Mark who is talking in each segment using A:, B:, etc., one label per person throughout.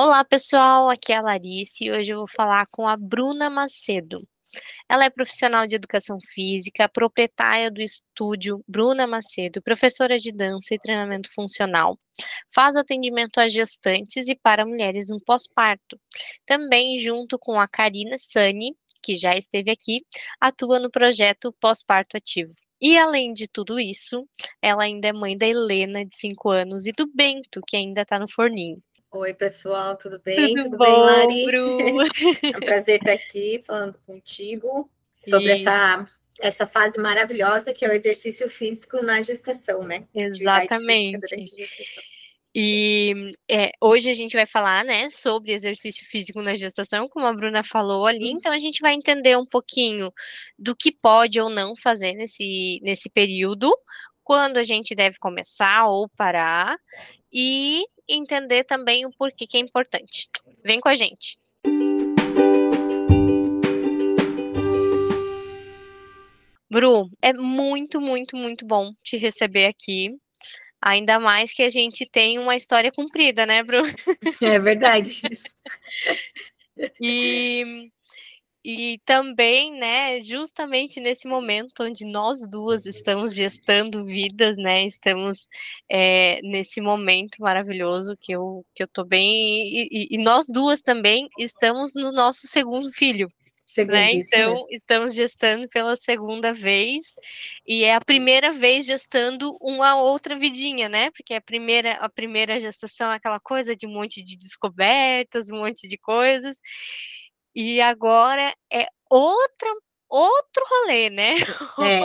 A: Olá, pessoal. Aqui é a Larice e hoje eu vou falar com a Bruna Macedo. Ela é profissional de educação física, proprietária do estúdio Bruna Macedo, professora de dança e treinamento funcional. Faz atendimento a gestantes e para mulheres no pós-parto. Também, junto com a Karina Sani, que já esteve aqui, atua no projeto Pós-Parto Ativo. E além de tudo isso, ela ainda é mãe da Helena, de 5 anos, e do Bento, que ainda está no forninho.
B: Oi, pessoal, tudo bem?
A: Tudo,
B: tudo
A: bom,
B: bem, Lari?
A: Bru?
B: É um prazer estar aqui falando contigo sobre essa, essa fase maravilhosa que é o exercício físico na gestação, né?
A: Exatamente. E é, hoje a gente vai falar, né, sobre exercício físico na gestação, como a Bruna falou ali.
B: Uhum.
A: Então a gente vai entender um pouquinho do que pode ou não fazer nesse, nesse período, quando a gente deve começar ou parar, e entender também o porquê que é importante. Vem com a gente. Bru, é muito, muito, muito bom te receber aqui. Ainda mais que a gente tem uma história comprida, né, Bru?
B: É verdade.
A: E, e também, né, justamente nesse momento onde nós duas estamos gestando vidas, né, estamos é, nesse momento maravilhoso que eu, que eu tô bem, e, e- nós duas também estamos no nosso segundo filho,
B: Segundo
A: né, então estamos gestando pela segunda vez, e é a primeira vez gestando uma outra vidinha, né, porque a primeira, a primeira gestação é aquela coisa de um monte de descobertas, um monte de coisas, e agora é outra outro rolê, né?
B: É,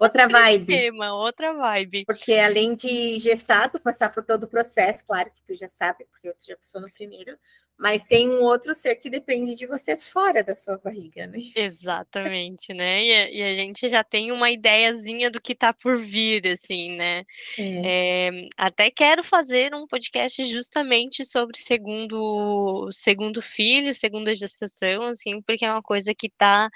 B: outra vibe.
A: esquema, outra vibe.
B: Porque além de gestar, tu passar por todo o processo, claro que tu já sabe, porque tu já passou no primeiro, mas tem um outro ser que depende de você fora da sua barriga, né?
A: Exatamente, né? E a, e a gente já tem uma ideiazinha do que tá por vir, assim, né?
B: É.
A: É, até quero fazer um podcast justamente sobre segundo segundo filho, segunda gestação, assim, porque é uma coisa que tá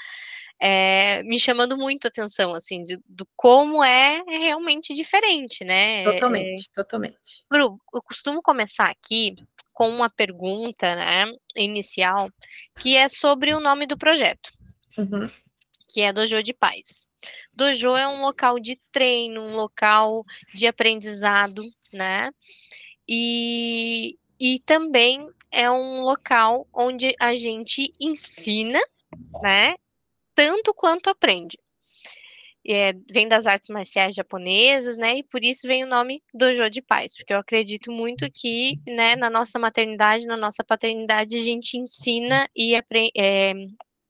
A: é, me chamando muito a atenção, assim, de- do como é realmente diferente, né? É,
B: Totalmente, totalmente.
A: Bru, eu costumo começar aqui com uma pergunta, né, inicial, que é sobre o nome do projeto,
B: Uhum.
A: que é Dojo de Paz. Dojo é um local de treino, um local de aprendizado, né? E, e também é um local onde a gente ensina, né? Tanto quanto aprende. É, vem das artes marciais japonesas, né? E por isso vem o nome Dojo de Paz, porque eu acredito muito que, né, na nossa maternidade, na nossa paternidade, a gente ensina e aprende.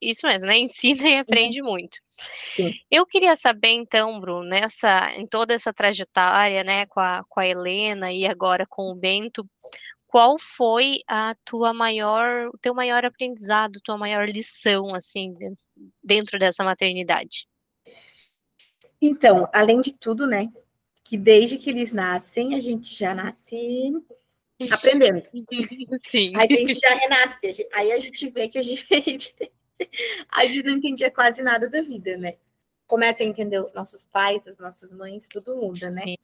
A: isso mesmo, né? Ensina e aprende muito.
B: Sim.
A: Eu queria saber, então, Bruno, nessa, em toda essa trajetória, né, com a, com a Helena e agora com o Bento, qual foi a tua maior, o teu maior aprendizado, tua maior lição, assim, de- dentro dessa maternidade?
B: Então, além de tudo, né? Que desde que eles nascem, a gente já nasce aprendendo.
A: Sim.
B: A gente já renasce. Aí a gente vê que a gente, a gente não entendia quase nada da vida, né? Começa a entender os nossos pais, as nossas mães, tudo muda, né?
A: Sim.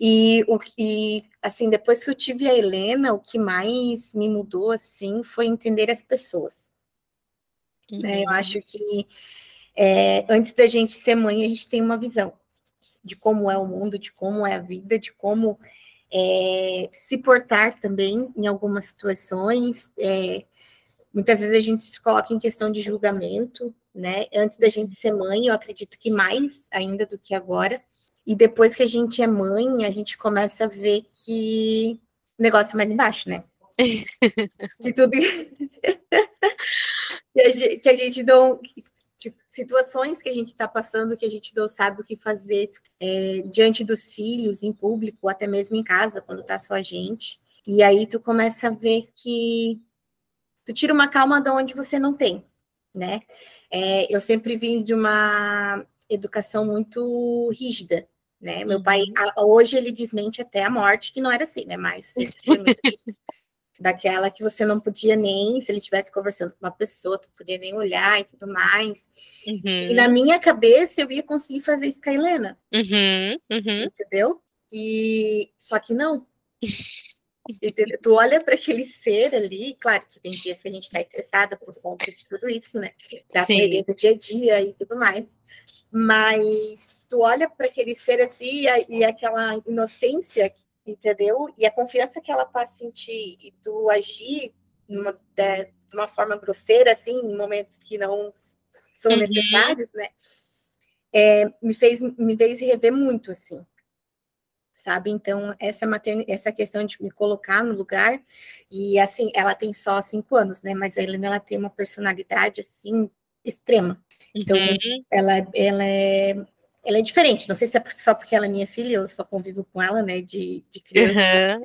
B: E o que, assim, depois que eu tive a Helena, o que mais me mudou, assim, foi entender as pessoas. né? Eu
A: Uhum.
B: acho que é, antes da gente ser mãe, a gente tem uma visão de como é o mundo, de como é a vida, de como é, se portar também em algumas situações. É, muitas vezes a gente se coloca em questão de julgamento, né? Antes da gente ser mãe, eu acredito que mais ainda do que agora. E depois que a gente é mãe, a gente começa a ver que o negócio é mais embaixo, né? que tudo que a gente, que a gente não tipo, situações que a gente está passando que a gente não sabe o que fazer é, diante dos filhos, em público, até mesmo em casa, quando tá só a gente. E aí tu começa a ver que tu tira uma calma de onde você não tem, né? É, eu sempre vim de uma educação muito rígida, né? Meu pai, a- hoje ele desmente até a morte que não era assim, né? Mas daquela que você não podia nem, se ele estivesse conversando com uma pessoa, tu podia nem olhar e tudo mais. E
A: Uhum.
B: na minha cabeça eu ia conseguir fazer isso com a Helena,
A: Uhum. Uhum.
B: entendeu? E só que não. Entendeu? Tu olha para aquele ser ali, claro que tem dias que a gente está estressada por conta de tudo isso, né? Da correria do dia a dia e tudo mais. Mas tu olha para aquele ser assim e, e aquela inocência, entendeu? E a confiança que ela passa em ti e tu agir numa, de, de uma forma grosseira, assim, em momentos que não são uhum. necessários, né? É, me fez me fez rever muito, assim sabe? Então, essa, matern... essa questão de me colocar no lugar, e assim, ela tem só cinco anos, né? Mas a Helena, ela tem uma personalidade, assim, extrema. Então, uhum. ela, ela, é, ela é diferente. Não sei se é só porque ela é minha filha, eu só convivo com ela, né, de, de criança.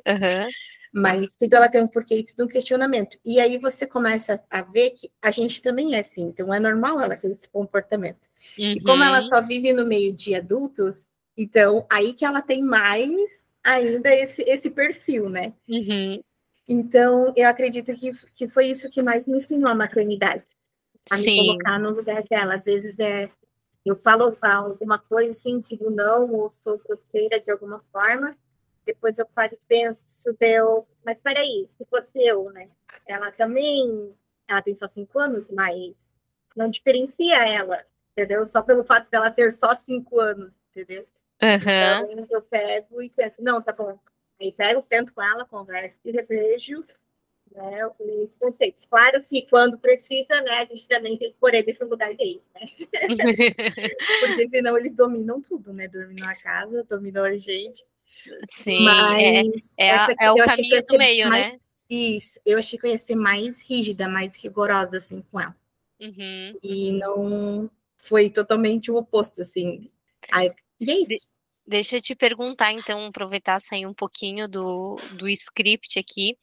B: Uhum, uhum. Mas tudo ela tem um porquê e tudo um questionamento. E aí você começa a ver que a gente também é assim. Então, é normal ela ter esse comportamento. E como ela uhum. só vive no meio de adultos, então, aí que ela tem mais ainda esse, esse perfil, né? Uhum. Então, eu acredito que, que foi isso que mais me ensinou a maternidade. A Sim. me colocar no lugar dela. Às vezes é, eu falo alguma coisa assim, digo não, ou sou grosseira de alguma forma. Depois eu paro e penso, eu, mas peraí, se fosse eu, né? Ela também, ela tem só cinco anos, mas não diferencia ela, entendeu? Só pelo fato dela ter só cinco anos, entendeu? Uhum. Então, eu pego e penso, não, tá bom. Aí pego, sento com ela, converso e revejo né, os conceitos. Claro que quando precisa, né, a gente também tem que pôr eles no lugar deles, né? Porque senão eles dominam tudo, né? Dominam a casa, dominam a gente.
A: Sim, Mas é, é, é o caminho do meio,
B: mais,
A: né?
B: Isso, eu achei que eu ia ser mais rígida, mais rigorosa, assim, com ela. Uhum. E não foi totalmente o oposto, assim. Aí, e é isso. De,
A: deixa eu te perguntar, então, aproveitar sair um pouquinho do, do script aqui.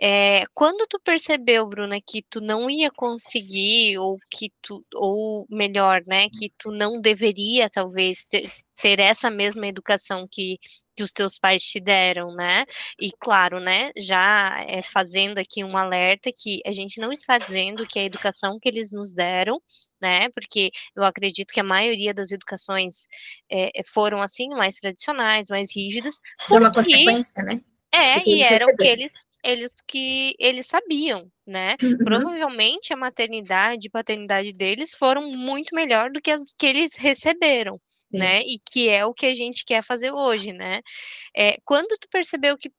A: É, quando tu percebeu, Bruna, que tu não ia conseguir, ou que tu, ou melhor, né, que tu não deveria, talvez, ter, ter essa mesma educação que, que os teus pais te deram, né? E claro, né, já é, fazendo aqui um alerta que a gente não está dizendo que a educação que eles nos deram, né? Porque eu acredito que a maioria das educações é, foram assim, mais tradicionais, mais rígidas.
B: Foi uma consequência, né?
A: É, e era o que eles, eles que eles sabiam, né? Uhum. Provavelmente a maternidade e paternidade deles foram muito melhor do que as que eles receberam né? E que é o que a gente quer fazer hoje, né? É, quando tu percebeu que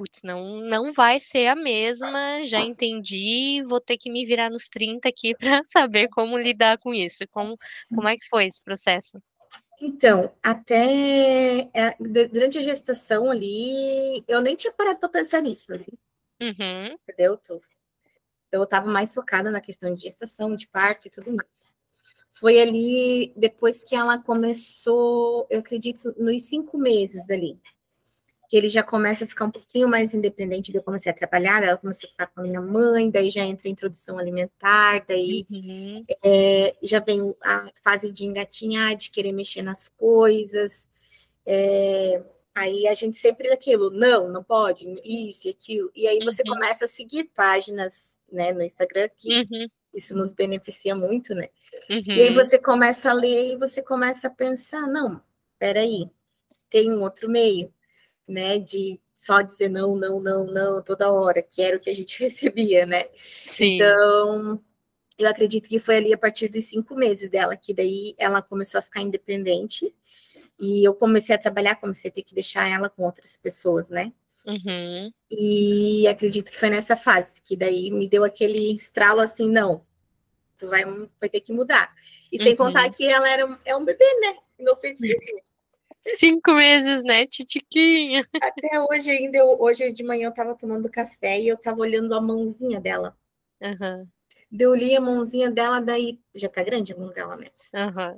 A: putz, não, não vai ser a mesma, já entendi, vou ter que me virar nos 30 aqui para saber como lidar com isso. Como, como é que foi esse processo?
B: Então, até é, durante a gestação ali, eu nem tinha parado para pensar nisso ali. Uhum. Entendeu? Então, eu estava mais focada na questão de gestação, de parto e tudo mais foi ali depois que ela começou, eu acredito, nos cinco meses ali, que ele já começa a ficar um pouquinho mais independente. Eu comecei a trabalhar, ela começou a ficar com a minha mãe, daí já entra a introdução alimentar, daí uhum. é, já vem a fase de engatinhar, de querer mexer nas coisas. É, aí a gente sempre daquilo, não, não pode, isso e aquilo. E aí você uhum. começa a seguir páginas né, no Instagram que uhum isso nos beneficia muito, né? Uhum. E aí uhum. você começa a ler e você começa a pensar, não, peraí, tem um outro meio, né? De só dizer não, não, não, não toda hora, que era o que a gente recebia, né? Sim. Então, eu acredito que foi ali a partir dos cinco meses dela, que daí ela começou a ficar independente, e eu comecei a trabalhar, comecei a ter que deixar ela com outras pessoas, né? Uhum. E acredito que foi nessa fase, que daí me deu aquele estralo assim, não, tu vai, vai ter que mudar. E sem uhum. contar que ela era um, é um bebê, né? Inofensivo.
A: Cinco meses, né, titiquinha?
B: Até hoje ainda, eu, hoje de manhã eu tava tomando café e eu tava olhando a mãozinha dela. Uhum. Eu li a mãozinha dela, daí já tá grande a mão dela, né? Uhum.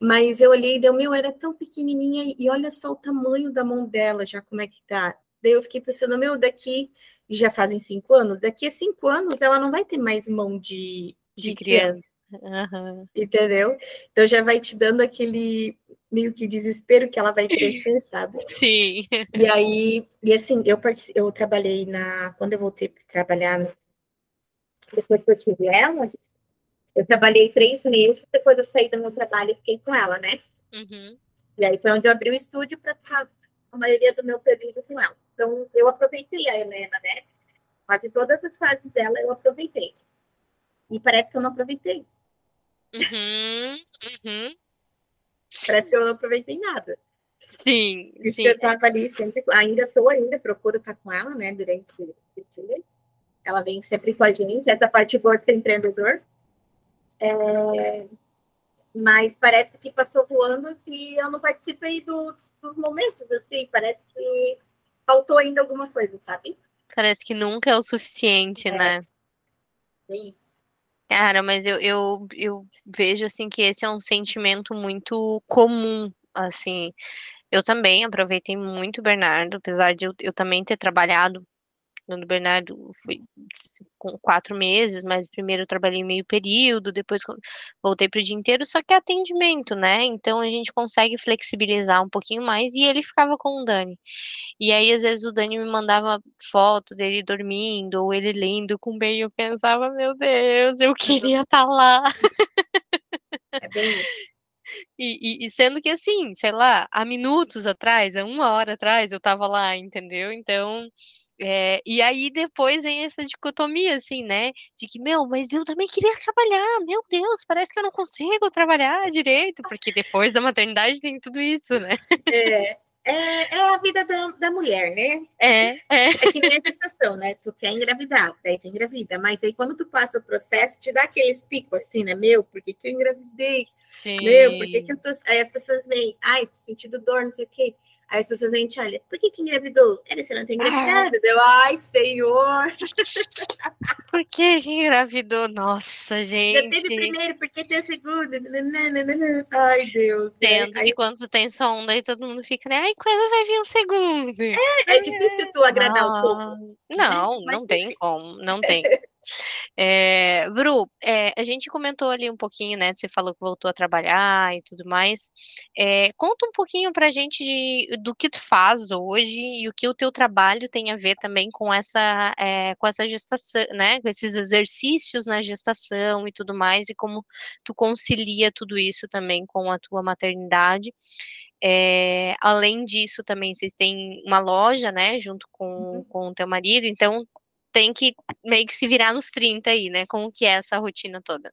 B: Mas eu olhei e deu, meu, era tão pequenininha e olha só o tamanho da mão dela, já como é que tá. Daí eu fiquei pensando, meu, daqui já fazem cinco anos, daqui a cinco anos ela não vai ter mais mão de, de, de criança. criança. Uhum. Entendeu? Então já vai te dando aquele meio que desespero que ela vai crescer, sabe?
A: Sim.
B: E aí, e assim, eu, eu trabalhei na. Quando eu voltei para trabalhar, depois que eu tive ela, eu trabalhei três meses, depois eu saí do meu trabalho e fiquei com ela, né? Uhum. E aí foi onde eu abri o estúdio para ficar a maioria do meu período com ela. Então, eu aproveitei a Helena, né? Quase todas as fases dela eu aproveitei. E parece que eu não aproveitei.
A: Uhum, uhum.
B: Parece que eu não aproveitei nada.
A: Sim,
B: Isso
A: sim.
B: eu tava ali sempre, ainda estou ainda, procuro estar com ela, né, durante o dia. Ela vem sempre com a gente, essa parte boa de ser empreendedor. É, mas parece que passou voando que eu não participei do, dos momentos, assim, parece que faltou ainda alguma coisa, sabe?
A: Parece que nunca é o suficiente,
B: É.
A: né?
B: É isso.
A: Cara, mas eu, eu, eu vejo assim que esse é um sentimento muito comum, assim. Eu também aproveitei muito o Bernardo, apesar de eu, eu também ter trabalhado no Bernardo, fui com quatro meses, mas primeiro eu trabalhei meio período, depois voltei para o dia inteiro, só que é atendimento, né? Então a gente consegue flexibilizar um pouquinho mais e ele ficava com o Dani. E aí, às vezes, o Dani me mandava foto dele dormindo ou ele lendo com bem, eu pensava, meu Deus, eu queria estar lá.
B: É bem isso.
A: E, e- e sendo que assim, sei lá, há minutos atrás, há uma hora atrás, eu tava lá, entendeu? Então, é, e aí depois vem essa dicotomia, assim, né? De que, meu, mas eu também queria trabalhar, meu Deus, parece que eu não consigo trabalhar direito, porque depois da maternidade tem tudo isso, né?
B: É, é, é a vida da, da mulher, né?
A: É, é.
B: É que nem a gestação, né? Tu quer engravidar, daí tu engravida. Mas aí quando tu passa o processo, te dá aqueles picos assim, né? Meu, por que, que eu engravidei?
A: Sim.
B: Meu, por que, que eu tô. Aí as pessoas veem, ai, tô sentindo dor, não sei o quê. Aí as pessoas vêm e te olham, por que, que engravidou? Era você não tem engravidado. Deu, ai, senhor.
A: Por que que engravidou? Nossa,
B: Já teve
A: gente.
B: primeiro, por que tem segundo? Ai, Deus. né?
A: Sendo que quando tu tem só um, daí todo mundo fica, né? Ai, quando vai vir um segundo?
B: é difícil tu agradar o povo.
A: Ah, Não, não tem como, não tem. É, Bru, é, a gente comentou ali um pouquinho, né? Você falou que voltou a trabalhar e tudo mais. É, conta um pouquinho pra gente de, do que tu faz hoje e o que o teu trabalho tem a ver também com essa, é, com essa gestação, né? Com esses exercícios na gestação e tudo mais, e como tu concilia tudo isso também com a tua maternidade. É, além disso, também vocês têm uma loja, né, junto com,
B: Uhum.
A: com o teu marido, então tem que meio que se virar nos 30 aí, né? Como que é essa rotina toda?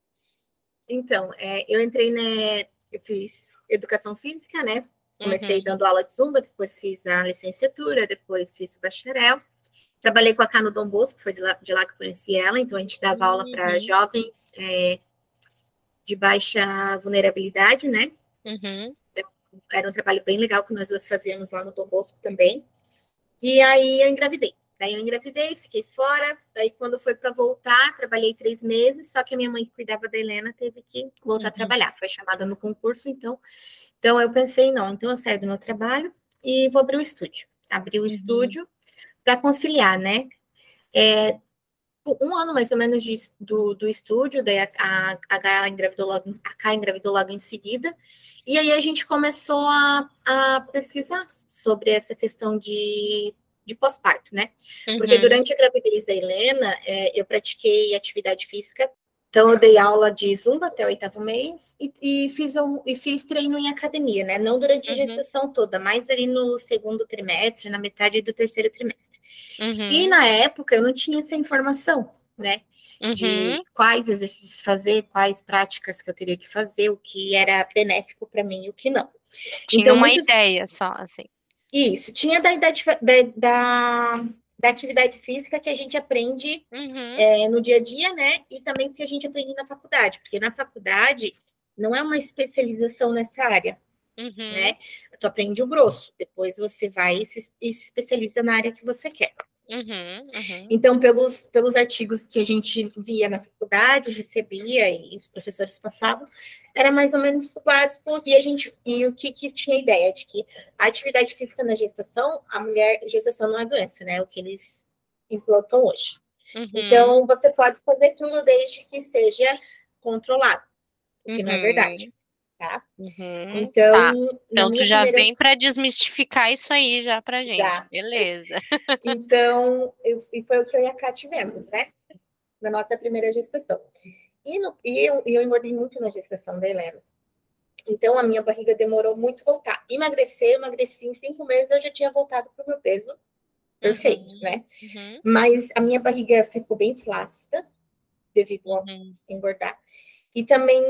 B: Então, é, eu entrei, né? Eu fiz educação física, né? Comecei
A: Uhum.
B: dando aula de zumba, depois fiz a licenciatura, depois fiz o bacharel. Trabalhei com a Cano Dom Bosco, foi de lá, de lá que eu conheci ela, então a gente dava aula para
A: Uhum.
B: jovens é, de baixa vulnerabilidade, né?
A: Uhum.
B: Era um trabalho bem legal que nós duas fazíamos lá no Dom Bosco também. E aí eu engravidei. Daí eu engravidei, fiquei fora. Daí, quando foi para voltar, trabalhei três meses. Só que a minha mãe, que cuidava da Helena, teve que voltar a
A: Uhum.
B: trabalhar. Foi chamada no concurso, então. Então, eu pensei, não, então eu saio do meu trabalho e vou abrir o estúdio. Abri o
A: Uhum.
B: estúdio para conciliar, né? É, um ano mais ou menos de, do, do estúdio, daí a, a, a H engravidou logo, a K engravidou logo em seguida, e aí a gente começou a, a pesquisar sobre essa questão de, de pós-parto, né? Porque
A: Uhum.
B: durante a gravidez da Helena, é, eu pratiquei atividade física, então eu dei aula de zumba até o oitavo mês e, e fiz, um, e fiz treino em academia, né? Não durante a
A: Uhum.
B: gestação toda, mas ali no segundo trimestre, na metade do terceiro trimestre.
A: Uhum.
B: E na época eu não tinha essa informação, né?
A: Uhum.
B: De quais exercícios fazer, quais práticas que eu teria que fazer, o que era benéfico para mim e o que não.
A: Tinha
B: Então,
A: uma
B: muitos-
A: ideia só, assim.
B: Isso, tinha da idade da, da, da atividade física que a gente aprende
A: Uhum.
B: é, no dia a dia, né? E também o que a gente aprende na faculdade, porque na faculdade não é uma especialização nessa área,
A: Uhum.
B: né? Tu aprende o grosso, depois você vai e se, e se especializa na área que você quer.
A: Uhum. Uhum.
B: Então, pelos, pelos artigos que a gente via na faculdade, recebia e os professores passavam, era mais ou menos o básico, e a gente e o que, que tinha ideia de que a atividade física na gestação, a mulher, gestação não é doença, né? É o que eles implantam hoje.
A: Uhum.
B: Então, você pode fazer tudo desde que seja controlado, o que não é
A: Uhum.
B: verdade, tá?
A: Uhum.
B: Então,
A: Tá. Então, tu já
B: primeira-
A: vem para desmistificar isso aí já pra gente.
B: Já.
A: Beleza.
B: Então, eu- e foi o que eu e a Ká tivemos, né? Na nossa primeira gestação. E, no- e eu, eu engordei muito na gestação da Helena. Então, a minha barriga demorou muito voltar. Emagrecer, emagreci em cinco meses, eu já tinha voltado para o meu peso perfeito,
A: uhum.
B: né?
A: Uhum.
B: Mas a minha barriga ficou bem flácida, devido a
A: Uhum.
B: engordar. E também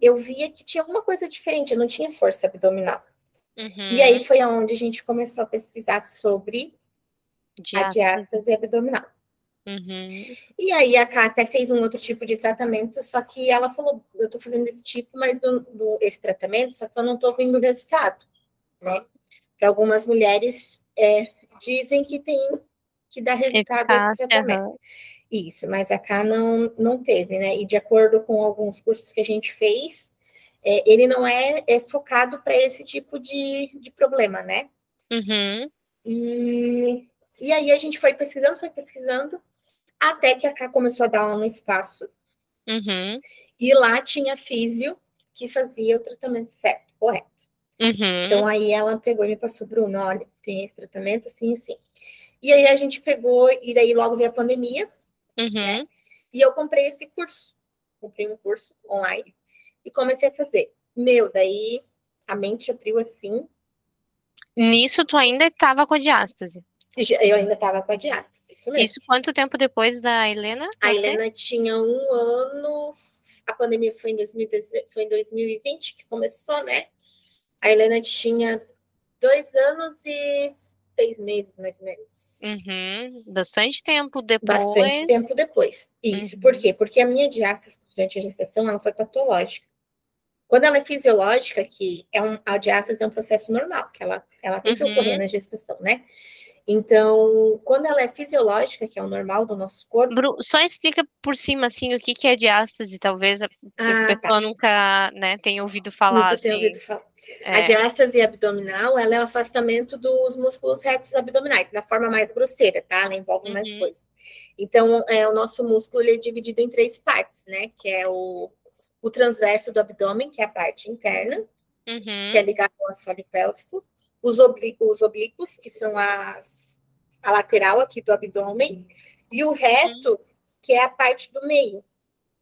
B: eu via que tinha alguma coisa diferente, eu não tinha força abdominal.
A: Uhum.
B: E aí foi aonde a gente começou a pesquisar sobre a
A: Diástase.
B: diástase abdominal.
A: Uhum.
B: E aí a Ká até fez um outro tipo de tratamento, só que ela falou, eu tô fazendo esse tipo, mas do- esse tratamento, só que eu não tô vendo resultado, né? Para algumas mulheres é, dizem que tem que dar resultado esse
A: Eficácia,
B: tratamento.
A: aham.
B: Isso, mas a Ká não, não teve, né? E de acordo com alguns cursos que a gente fez, é, ele não é, é focado para esse tipo de, de problema, né?
A: Uhum.
B: E, e aí a gente foi pesquisando, foi pesquisando, até que a Ká começou a dar aula no espaço,
A: Uhum.
B: e lá tinha físio que fazia o tratamento certo, correto.
A: Uhum.
B: Então aí ela pegou e me passou, Bruno, olha, tem esse tratamento assim, assim. E aí a gente pegou, e daí logo veio a pandemia,
A: Uhum.
B: e eu comprei esse curso. Comprei um curso online e comecei a fazer. Meu, daí a mente abriu assim,
A: Nisso tu ainda estava com a diástase.
B: eu ainda estava com a diástase, isso mesmo.
A: Isso quanto tempo depois da Helena?
B: A? Helena tinha um ano, a pandemia foi em, 2010 foi em 2020 que começou, né? A Helena tinha dois anos e seis meses, mais ou menos.
A: Uhum. Bastante tempo depois.
B: Bastante tempo depois. Isso,
A: Uhum.
B: por quê? Porque a minha diástase durante a gestação, ela foi patológica. Quando ela é fisiológica, que é um, a diástase é um processo normal, que ela, ela tem que
A: Uhum.
B: ocorrer na gestação, né? Então, quando ela é fisiológica, que é o normal do nosso corpo,
A: Bru, só explica por cima, assim, o que que é diástase, talvez a,
B: Ah, tá.
A: pessoa nunca, né, tenha ouvido falar,
B: nunca
A: assim.
B: ouvido falar. A
A: É.
B: diástase abdominal, ela é o afastamento dos músculos retos abdominais, na forma mais grosseira, tá? Ela envolve mais
A: Uhum.
B: coisas. Então, é, o nosso músculo ele é dividido em três partes, né? Que é o, o transverso do abdômen, que é a parte interna,
A: Uhum.
B: que é ligado ao assoalho pélvico, os, obli os oblíquos, que são as, a lateral aqui do abdômen, e o reto, que é a parte do meio.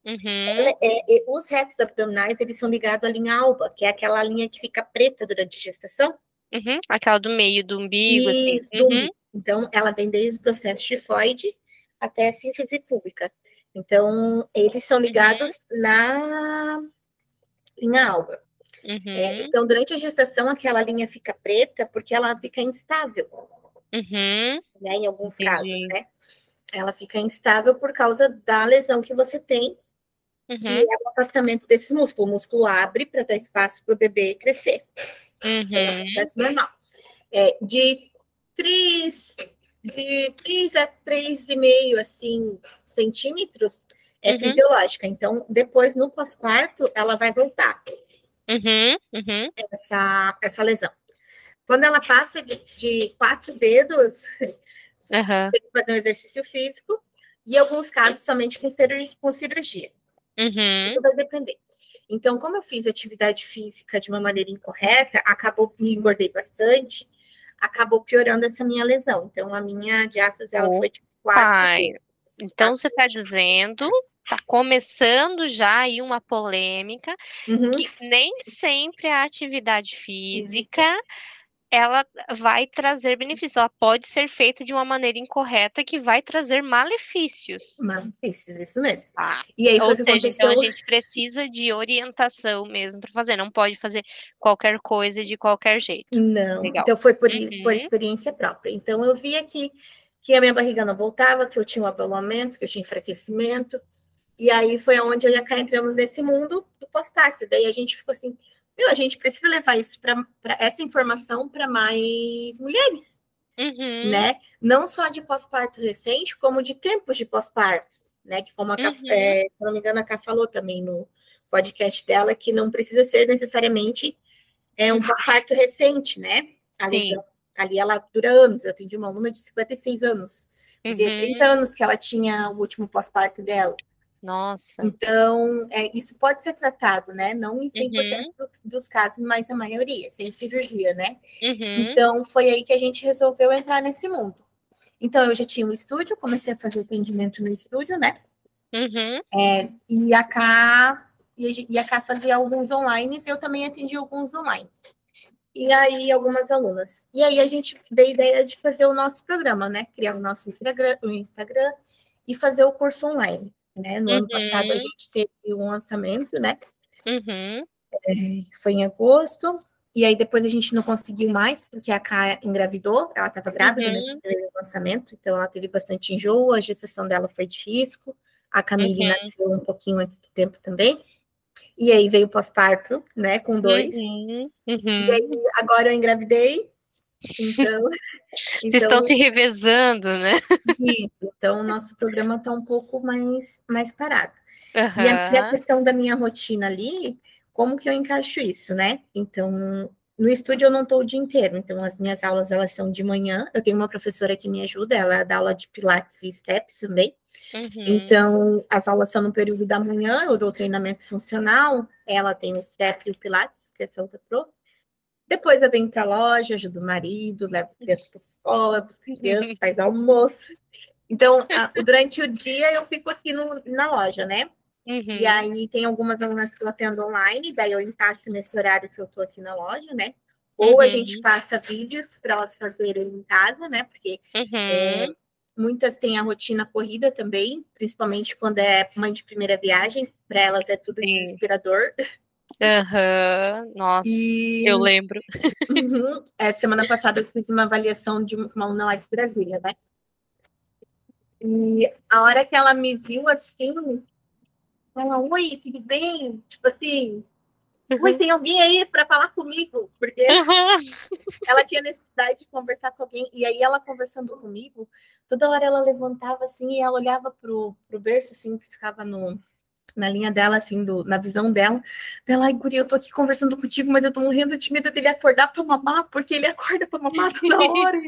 A: Uhum.
B: Ela é- é- os retos abdominais, eles são ligados à linha alba, que é aquela linha que fica preta durante a gestação.
A: Uhum. Aquela do meio do umbigo, assim.
B: Isso, do
A: Uhum.
B: Então, ela vem desde o processo tifoide até a síntese pública. Então, eles são ligados na linha alba.
A: Uhum.
B: É, então, durante a gestação, aquela linha fica preta porque ela fica instável,
A: Uhum.
B: né? Em alguns
A: Entendi.
B: casos, né? Ela fica instável por causa da lesão que você tem, que
A: Uhum.
B: é o afastamento desses músculos. O músculo abre para dar espaço para o bebê crescer. É um
A: Uhum.
B: processo normal. É, de 3, de 3 a 3,5 assim, centímetros é
A: Uhum.
B: fisiológica. Então, depois, no pós-parto, ela vai voltar,
A: Uhum. Uhum.
B: essa, essa lesão. Quando ela passa de, de quatro dedos, tem que fazer um exercício físico, e em alguns casos, somente com cirurgia. Com cirurgia.
A: Uhum.
B: Tudo vai depender. Então, como eu fiz atividade física de uma maneira incorreta, acabou me engordei bastante, acabou piorando essa minha lesão. Então, a minha diástase ela foi de quatro.
A: Pai,
B: vezes.
A: Então
B: Quatro
A: você está dizendo, está começando já aí uma polêmica,
B: Uhum.
A: que nem sempre a atividade física ela vai trazer benefícios. Ela pode ser feita de uma maneira incorreta que vai trazer malefícios.
B: Malefícios, isso mesmo.
A: Tá?
B: E aí foi o que
A: seja,
B: aconteceu.
A: então a gente precisa de orientação mesmo para fazer. Não pode fazer qualquer coisa de qualquer jeito.
B: Não,
A: Legal.
B: então foi por, i- por
A: Uhum.
B: experiência própria. Então eu via que, que a minha barriga não voltava, que eu tinha um abalamento, que eu tinha enfraquecimento. E aí foi onde eu e a Cá entramos nesse mundo do pós-parto. Daí a gente ficou assim, meu, a gente precisa levar isso para essa informação para mais mulheres,
A: Uhum.
B: né? Não só de pós-parto recente, como de tempos de pós-parto, né? Que como a Cá,
A: Uhum.
B: é, se não me engano, a Cá falou também no podcast dela que não precisa ser necessariamente é um pós-parto recente, né? A
A: Sim.
B: lesão, ali ela dura anos. Eu atendi uma aluna de 56 anos. Fazia
A: Uhum.
B: 30 anos que ela tinha o último pós-parto dela.
A: Nossa.
B: Então, é, isso pode ser tratado, né? Não em 100%
A: Uhum.
B: dos, dos casos, mas a maioria, sem cirurgia, né?
A: Uhum.
B: Então, foi aí que a gente resolveu entrar nesse mundo. Então, eu já tinha um estúdio, comecei a fazer atendimento no estúdio, né?
A: Uhum.
B: É, e a Cá, e a Cá fazia alguns online, e eu também atendi alguns online. e aí algumas alunas. E aí a gente veio a ideia de fazer o nosso programa, né? Criar o nosso Instagram, o Instagram e fazer o curso online. Né? No uhum. ano passado a gente teve um lançamento, né?
A: Uhum.
B: É, foi em agosto. E aí depois a gente não conseguiu mais, porque a Ká engravidou, ela estava grávida uhum. nesse primeiro lançamento, então ela teve bastante enjoo, a gestação dela foi de risco. A Camille uhum. nasceu um pouquinho antes do tempo também. E aí veio o pós-parto, né, com dois.
A: Uhum,
B: uhum. E aí agora eu engravidei. Então,
A: Vocês então, estão se revezando, né?
B: Isso. Então, o nosso programa está um pouco mais, mais parado. Uhum. E a, a questão da minha rotina ali, como que eu encaixo isso, né? Então, no estúdio eu não estou o dia inteiro, então as minhas aulas elas são de manhã. Eu tenho uma professora que me ajuda, ela dá aula de pilates e step também. Uhum. Então, as aulas são no período da manhã, eu dou treinamento funcional, ela tem o step e o pilates, que é outra pro. Depois eu venho para a loja, ajudo o marido, levo criança para a escola, busco criança, faz almoço. Então, a, durante o dia eu fico aqui no, na loja, né? Uhum. E aí tem algumas alunas que eu atendo online, daí eu encaixo nesse horário que eu tô aqui na loja, né? Ou uhum. a gente passa vídeos para elas fazerem em casa, né? Porque uhum. é, muitas têm a rotina corrida também, principalmente quando é mãe de primeira viagem, para elas é tudo Sim. desesperador.
A: Aham, nossa, e... eu lembro.
B: Uhum. É, semana passada eu fiz uma avaliação de uma aluna lá de Brasília, né? E a hora que ela me viu assim, ela, oi, tudo bem? Tipo assim, uhum. oi, tem alguém aí para falar comigo? Porque uhum. ela tinha necessidade de conversar com alguém. E aí ela conversando comigo, toda hora ela levantava assim e ela olhava pro, pro berço assim que ficava no, na linha dela, assim, do, na visão dela. Ela, ai, guria, eu tô aqui conversando contigo, mas eu tô morrendo de medo dele acordar pra mamar, porque ele acorda pra mamar toda hora.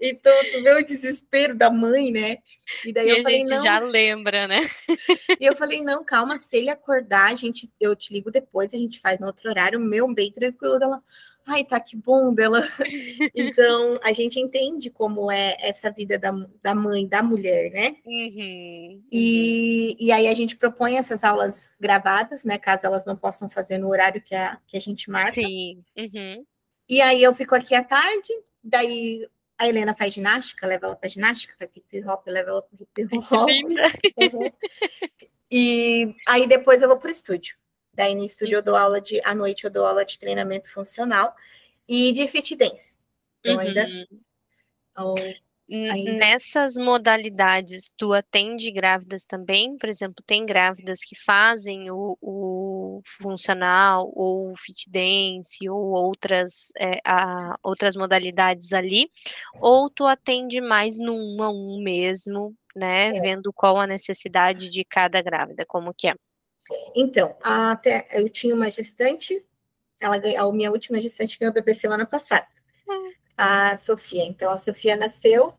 B: então, tu vê o desespero da mãe, né?
A: E daí e eu falei, não. já lembra, né?
B: e eu falei, não, calma, se ele acordar, a gente, eu te ligo depois, a gente faz no outro horário, meu, bem tranquilo. Ela, ai, tá que bom dela. então, a gente entende como é essa vida da, da mãe, da mulher, né?
A: Uhum,
B: e, e aí a gente propõe essas aulas gravadas, né? Caso elas não possam fazer no horário que a, que a gente marca.
A: Sim. Uhum.
B: E aí eu fico aqui à tarde, daí a Helena faz ginástica, leva ela para ginástica, faz hip hop, leva ela para hip hop. uhum. E aí depois eu vou para o estúdio. Daí no estúdio eu dou aula de, à noite eu dou aula de treinamento funcional e de fit dance. Então uhum. ainda,
A: ainda... Nessas modalidades, tu atende grávidas também? Por exemplo, tem grávidas que fazem o, o funcional ou o fit dance ou outras, é, a, outras modalidades ali? Ou tu atende mais no um a um mesmo, né? É. Vendo qual a necessidade de cada grávida, como que é?
B: Então, até eu tinha uma gestante, ela a minha última gestante ganhou bebê semana passada, a Sofia. Então, a Sofia nasceu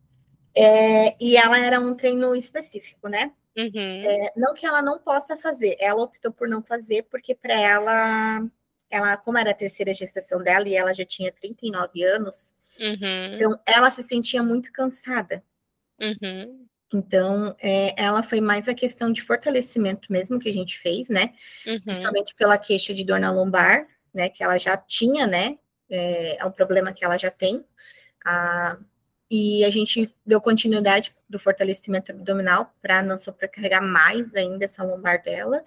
B: é, e ela era um treino específico, né?
A: Uhum.
B: É, não que ela não possa fazer, ela optou por não fazer, porque para ela, ela, como era a terceira gestação dela e ela já tinha 39 anos,
A: uhum.
B: então ela se sentia muito cansada.
A: Uhum.
B: Então, é, ela foi mais a questão de fortalecimento mesmo que a gente fez, né?
A: Uhum.
B: Principalmente pela queixa de dor na lombar, né? Que ela já tinha, né? É, é um problema que ela já tem. Ah, e a gente deu continuidade do fortalecimento abdominal para não sobrecarregar mais ainda essa lombar dela.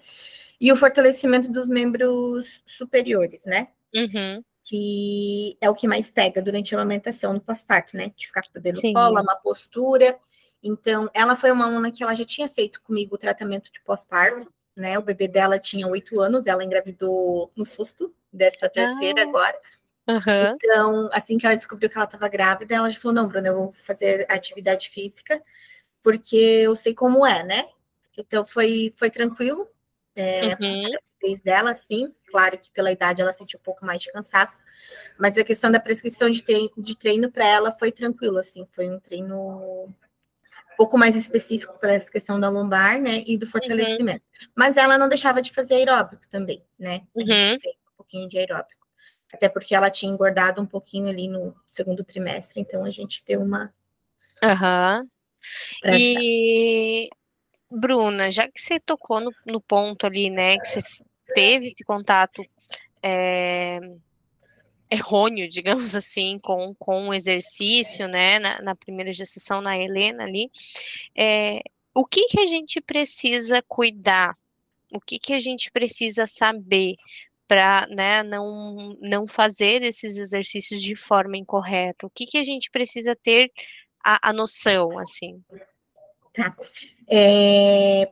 B: E o fortalecimento dos membros superiores, né?
A: Uhum.
B: Que é o que mais pega durante a amamentação no pós-parto, né? De ficar com o bebê no Sim. colo, uma postura. Então, ela foi uma aluna que ela já tinha feito comigo o tratamento de pós-parto, né? O bebê dela tinha oito anos, ela engravidou no susto dessa terceira ah, agora.
A: Uhum.
B: Então, assim que ela descobriu que ela estava grávida, ela já falou: não, Bruna, eu vou fazer atividade física, porque eu sei como é, né? Então, foi, foi tranquilo. É, uhum. A dela, sim, claro que pela idade ela sentiu um pouco mais de cansaço, mas a questão da prescrição de treino, de treino para ela foi tranquilo, assim, foi um treino pouco mais específico para essa questão da lombar, né, e do fortalecimento. Uhum. Mas ela não deixava de fazer aeróbico também, né? A uhum. gente fez um pouquinho de aeróbico. Até porque ela tinha engordado um pouquinho ali no segundo trimestre, então a gente deu uma.
A: Aham. Uhum. E, Bruna, já que você tocou no, no, ponto ali, né, que você teve esse contato é, errôneo, digamos assim, com, com o exercício, né, na, na primeira gestação, na Helena ali, é, o que que a gente precisa cuidar? O que que a gente precisa saber para né, não, não fazer esses exercícios de forma incorreta? O que, que a gente precisa ter a, a noção, assim?
B: Tá. É...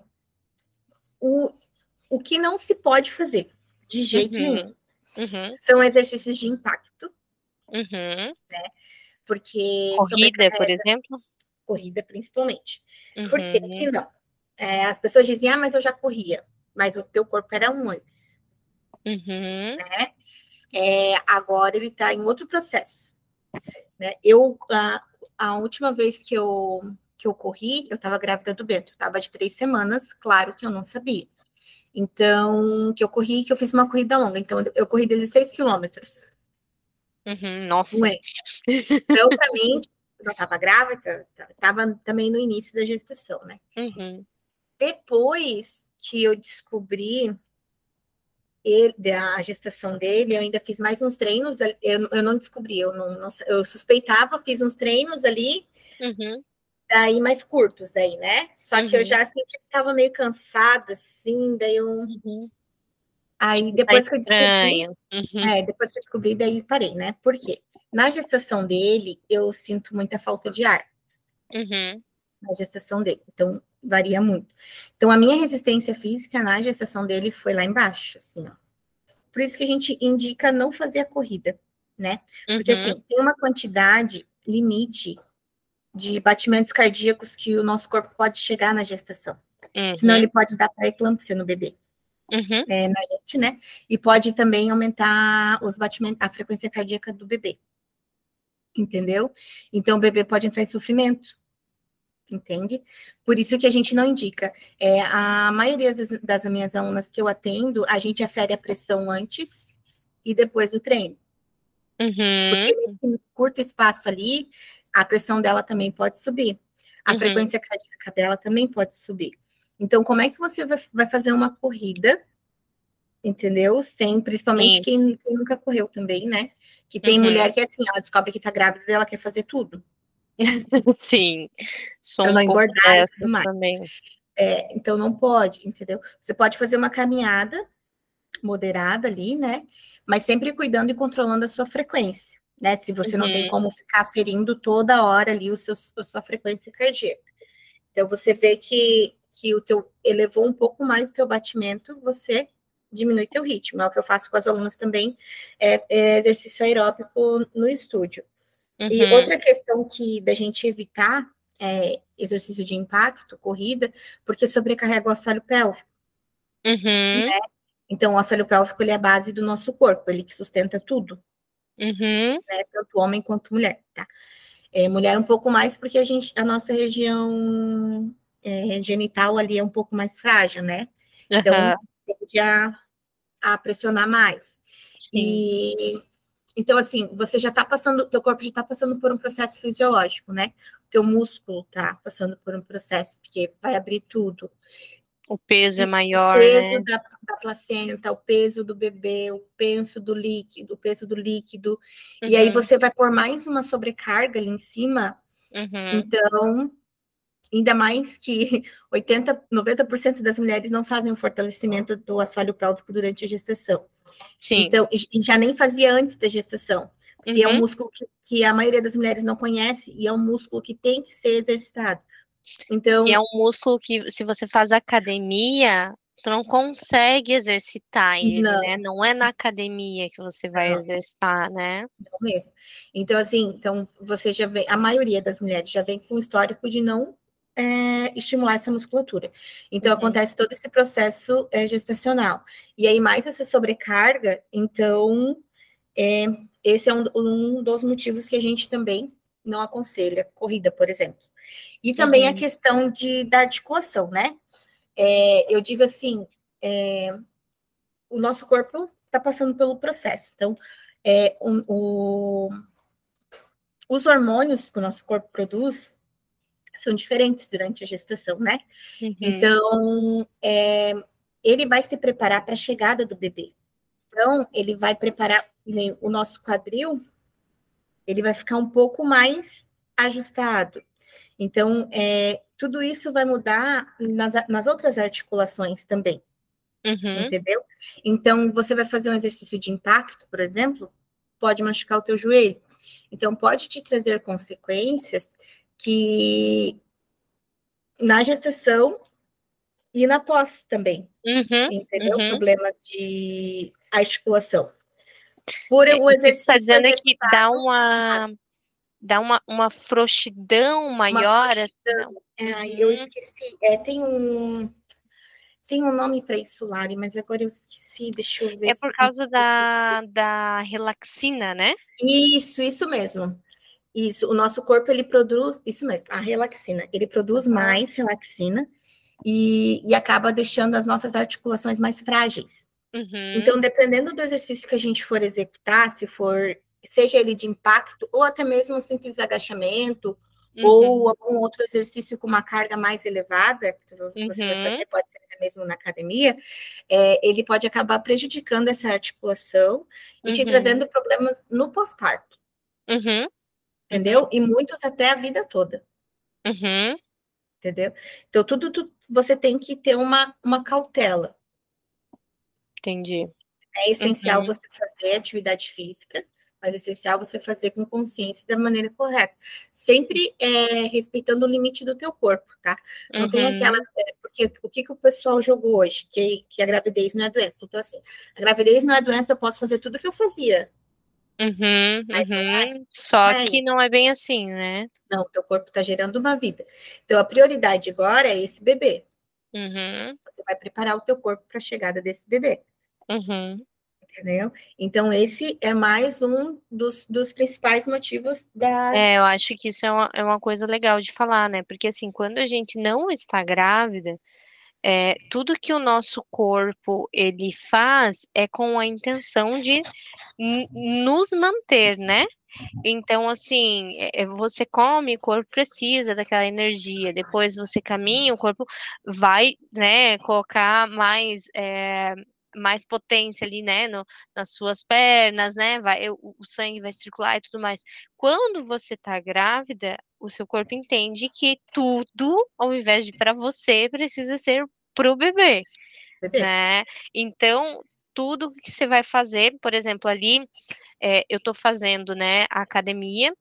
B: O, o que não se pode fazer, de jeito uhum. nenhum, uhum. são exercícios de impacto. Uhum. Né? Porque.
A: Corrida, por exemplo?
B: Corrida, principalmente. Por que uhum. não? É, as pessoas dizem, ah, mas eu já corria, mas o teu corpo era um antes. Uhum. Né? É, agora ele está em outro processo. Né? Eu, a, a última vez que eu, que eu corri, eu estava grávida do Bento, estava de três semanas, claro que eu não sabia. Então, que eu corri, que eu fiz uma corrida longa. Então, eu corri 16 quilômetros.
A: Uhum, nossa.
B: Ué. Então, para mim, eu estava grávida, estava também no início da gestação, né? Uhum. Depois que eu descobri ele, da gestação dele, eu ainda fiz mais uns treinos, eu, eu não descobri, eu não, não, eu suspeitava, fiz uns treinos ali, uhum. Daí mais curtos, daí, né? Só uhum. que eu uhum. já senti que estava meio cansada, assim, daí eu. Uhum. Aí tá depois tá que eu descobri. Uhum. É, depois que eu descobri, daí parei, né? Por quê? Na gestação dele, eu sinto muita falta de ar. Uhum. Na gestação dele. Então, varia muito. Então, a minha resistência física na gestação dele foi lá embaixo, assim, ó. Por isso que a gente indica não fazer a corrida, né? Porque, uhum. assim, tem uma quantidade limite de batimentos cardíacos que o nosso corpo pode chegar na gestação. Uhum. Senão, ele pode dar pré-eclâmpsia no bebê. Uhum. É, na gente, né? E pode também aumentar os batimentos, a frequência cardíaca do bebê. Entendeu? Então, o bebê pode entrar em sofrimento entende? Por isso que a gente não indica. É, a maioria das, das minhas alunas que eu atendo, a gente afere a pressão antes e depois do treino. Uhum. Porque nesse curto espaço ali, a pressão dela também pode subir. A uhum. frequência cardíaca dela também pode subir. Então, como é que você vai, fazer uma corrida, entendeu? Sem, principalmente quem, quem, nunca correu também, né? Que tem uhum. mulher que é assim, ela descobre que tá grávida e ela quer fazer tudo.
A: Sim,
B: sou um engordar também. É, então não pode, entendeu? Você pode fazer uma caminhada moderada ali, né? Mas sempre cuidando e controlando a sua frequência, né? Se você uhum. não tem uhum. como ficar ferindo toda hora ali o seu, a sua frequência cardíaca. Então você vê que, que o teu elevou um pouco mais o teu batimento, você diminui teu ritmo. É o que eu faço com as alunas também, é, é exercício aeróbico no estúdio. Uhum. E outra questão que da gente evitar é exercício de impacto, corrida, porque sobrecarrega o assoalho pélvico. Uhum. Né? Então, o assoalho pélvico ele é a base do nosso corpo, ele que sustenta tudo. Uhum. Né? Tanto homem quanto mulher, tá? É, mulher um pouco mais, porque a gente, a nossa região é, genital ali é um pouco mais frágil, né? Então, tende a, a pressionar mais. Sim. E então, assim, você já está passando, teu corpo já está passando por um processo fisiológico, né? O teu músculo está passando por um processo, porque vai abrir tudo.
A: O peso é maior.
B: O peso
A: né?
B: da, da, placenta, o peso do bebê, o peso do líquido, o peso do líquido. Uhum. E aí uhum. você vai pôr mais uma sobrecarga ali em cima. Uhum. Então, ainda mais que 80, 90% das mulheres não fazem o fortalecimento do assoalho pélvico durante a gestação. Sim. Então, e já nem fazia antes da gestação, porque uhum. é um uhum. músculo que, que, a maioria das mulheres não conhece e é um músculo que tem que ser exercitado. Então,
A: e é um músculo que, se você faz academia, tu não consegue exercitar ele, não. né? Não é na academia que você vai não. exercitar, né?
B: Não mesmo. Então, assim, então você já vem, a maioria das mulheres já vem com o histórico de não é, estimular essa musculatura. Então, uhum. acontece todo esse processo é, gestacional. E aí, mais essa sobrecarga, então, é, esse é um, um, dos motivos que a gente também não aconselha corrida, por exemplo. E também uhum. a questão de, da articulação, né? É, eu digo assim, é, o nosso corpo está passando pelo processo. Então, é, o, o, os hormônios que o nosso corpo produz, são diferentes durante a gestação, né? Uhum. Então, é, ele vai se preparar para a chegada do bebê. Então, ele vai preparar o nosso quadril, ele vai ficar um pouco mais ajustado. Então, é, tudo isso vai mudar nas, nas outras articulações também. Uhum. Entendeu? Então, você vai fazer um exercício de impacto, por exemplo, pode machucar o teu joelho. Então, pode te trazer consequências que na gestação e na pós também. Uhum, entendeu? Uhum. Problemas de articulação.
A: Por é, o exercício. Está dizendo que dá uma dá uma, uma frouxidão maior. Uma frouxidão.
B: Assim, é, eu esqueci. É, tem um tem um nome para isso, Lari, mas agora eu esqueci. Deixa eu ver.
A: É por causa da, da relaxina, né?
B: Isso, isso mesmo. Isso, o nosso corpo ele produz, isso mesmo, a relaxina. Ele produz mais relaxina e, e acaba deixando as nossas articulações mais frágeis. Uhum. Então, dependendo do exercício que a gente for executar, se for, seja ele de impacto, ou até mesmo um simples agachamento, uhum. ou algum outro exercício com uma carga mais elevada, que você uhum. vai fazer, pode ser até mesmo na academia, é, ele pode acabar prejudicando essa articulação e te uhum. trazendo problemas no pós-parto. Uhum. Entendeu? E muitos até a vida toda. Uhum. Entendeu? Então, tudo, tudo você tem que ter uma, uma cautela.
A: Entendi.
B: É essencial uhum. você fazer atividade física, mas é essencial você fazer com consciência da maneira correta. Sempre é, respeitando o limite do teu corpo, tá? Não uhum. tem aquela. É, porque o que, que o pessoal jogou hoje? Que, que a gravidez não é doença. Então, assim, a gravidez não é doença, eu posso fazer tudo o que eu fazia.
A: Uhum, uhum. Só é que não é bem assim, né?
B: Não, teu corpo está gerando uma vida. Então, a prioridade agora é esse bebê. Uhum. Você vai preparar o teu corpo para a chegada desse bebê. Uhum. Entendeu? Então, esse é mais um dos, dos principais motivos da.
A: É, eu acho que isso é uma, é uma coisa legal de falar, né? Porque, assim, quando a gente não está grávida, é, tudo que o nosso corpo ele faz é com a intenção de nos manter, né? Então, assim, é, é, você come, o corpo precisa daquela energia. Depois você caminha, o corpo vai, né, colocar mais é, mais potência ali, né, no, nas suas pernas, né, vai, o, o sangue vai circular e tudo mais. Quando você tá grávida, o seu corpo entende que tudo, ao invés de para você, precisa ser pro bebê, bebê, né? Então, tudo que você vai fazer, por exemplo, ali, é, eu tô fazendo, né, a academia,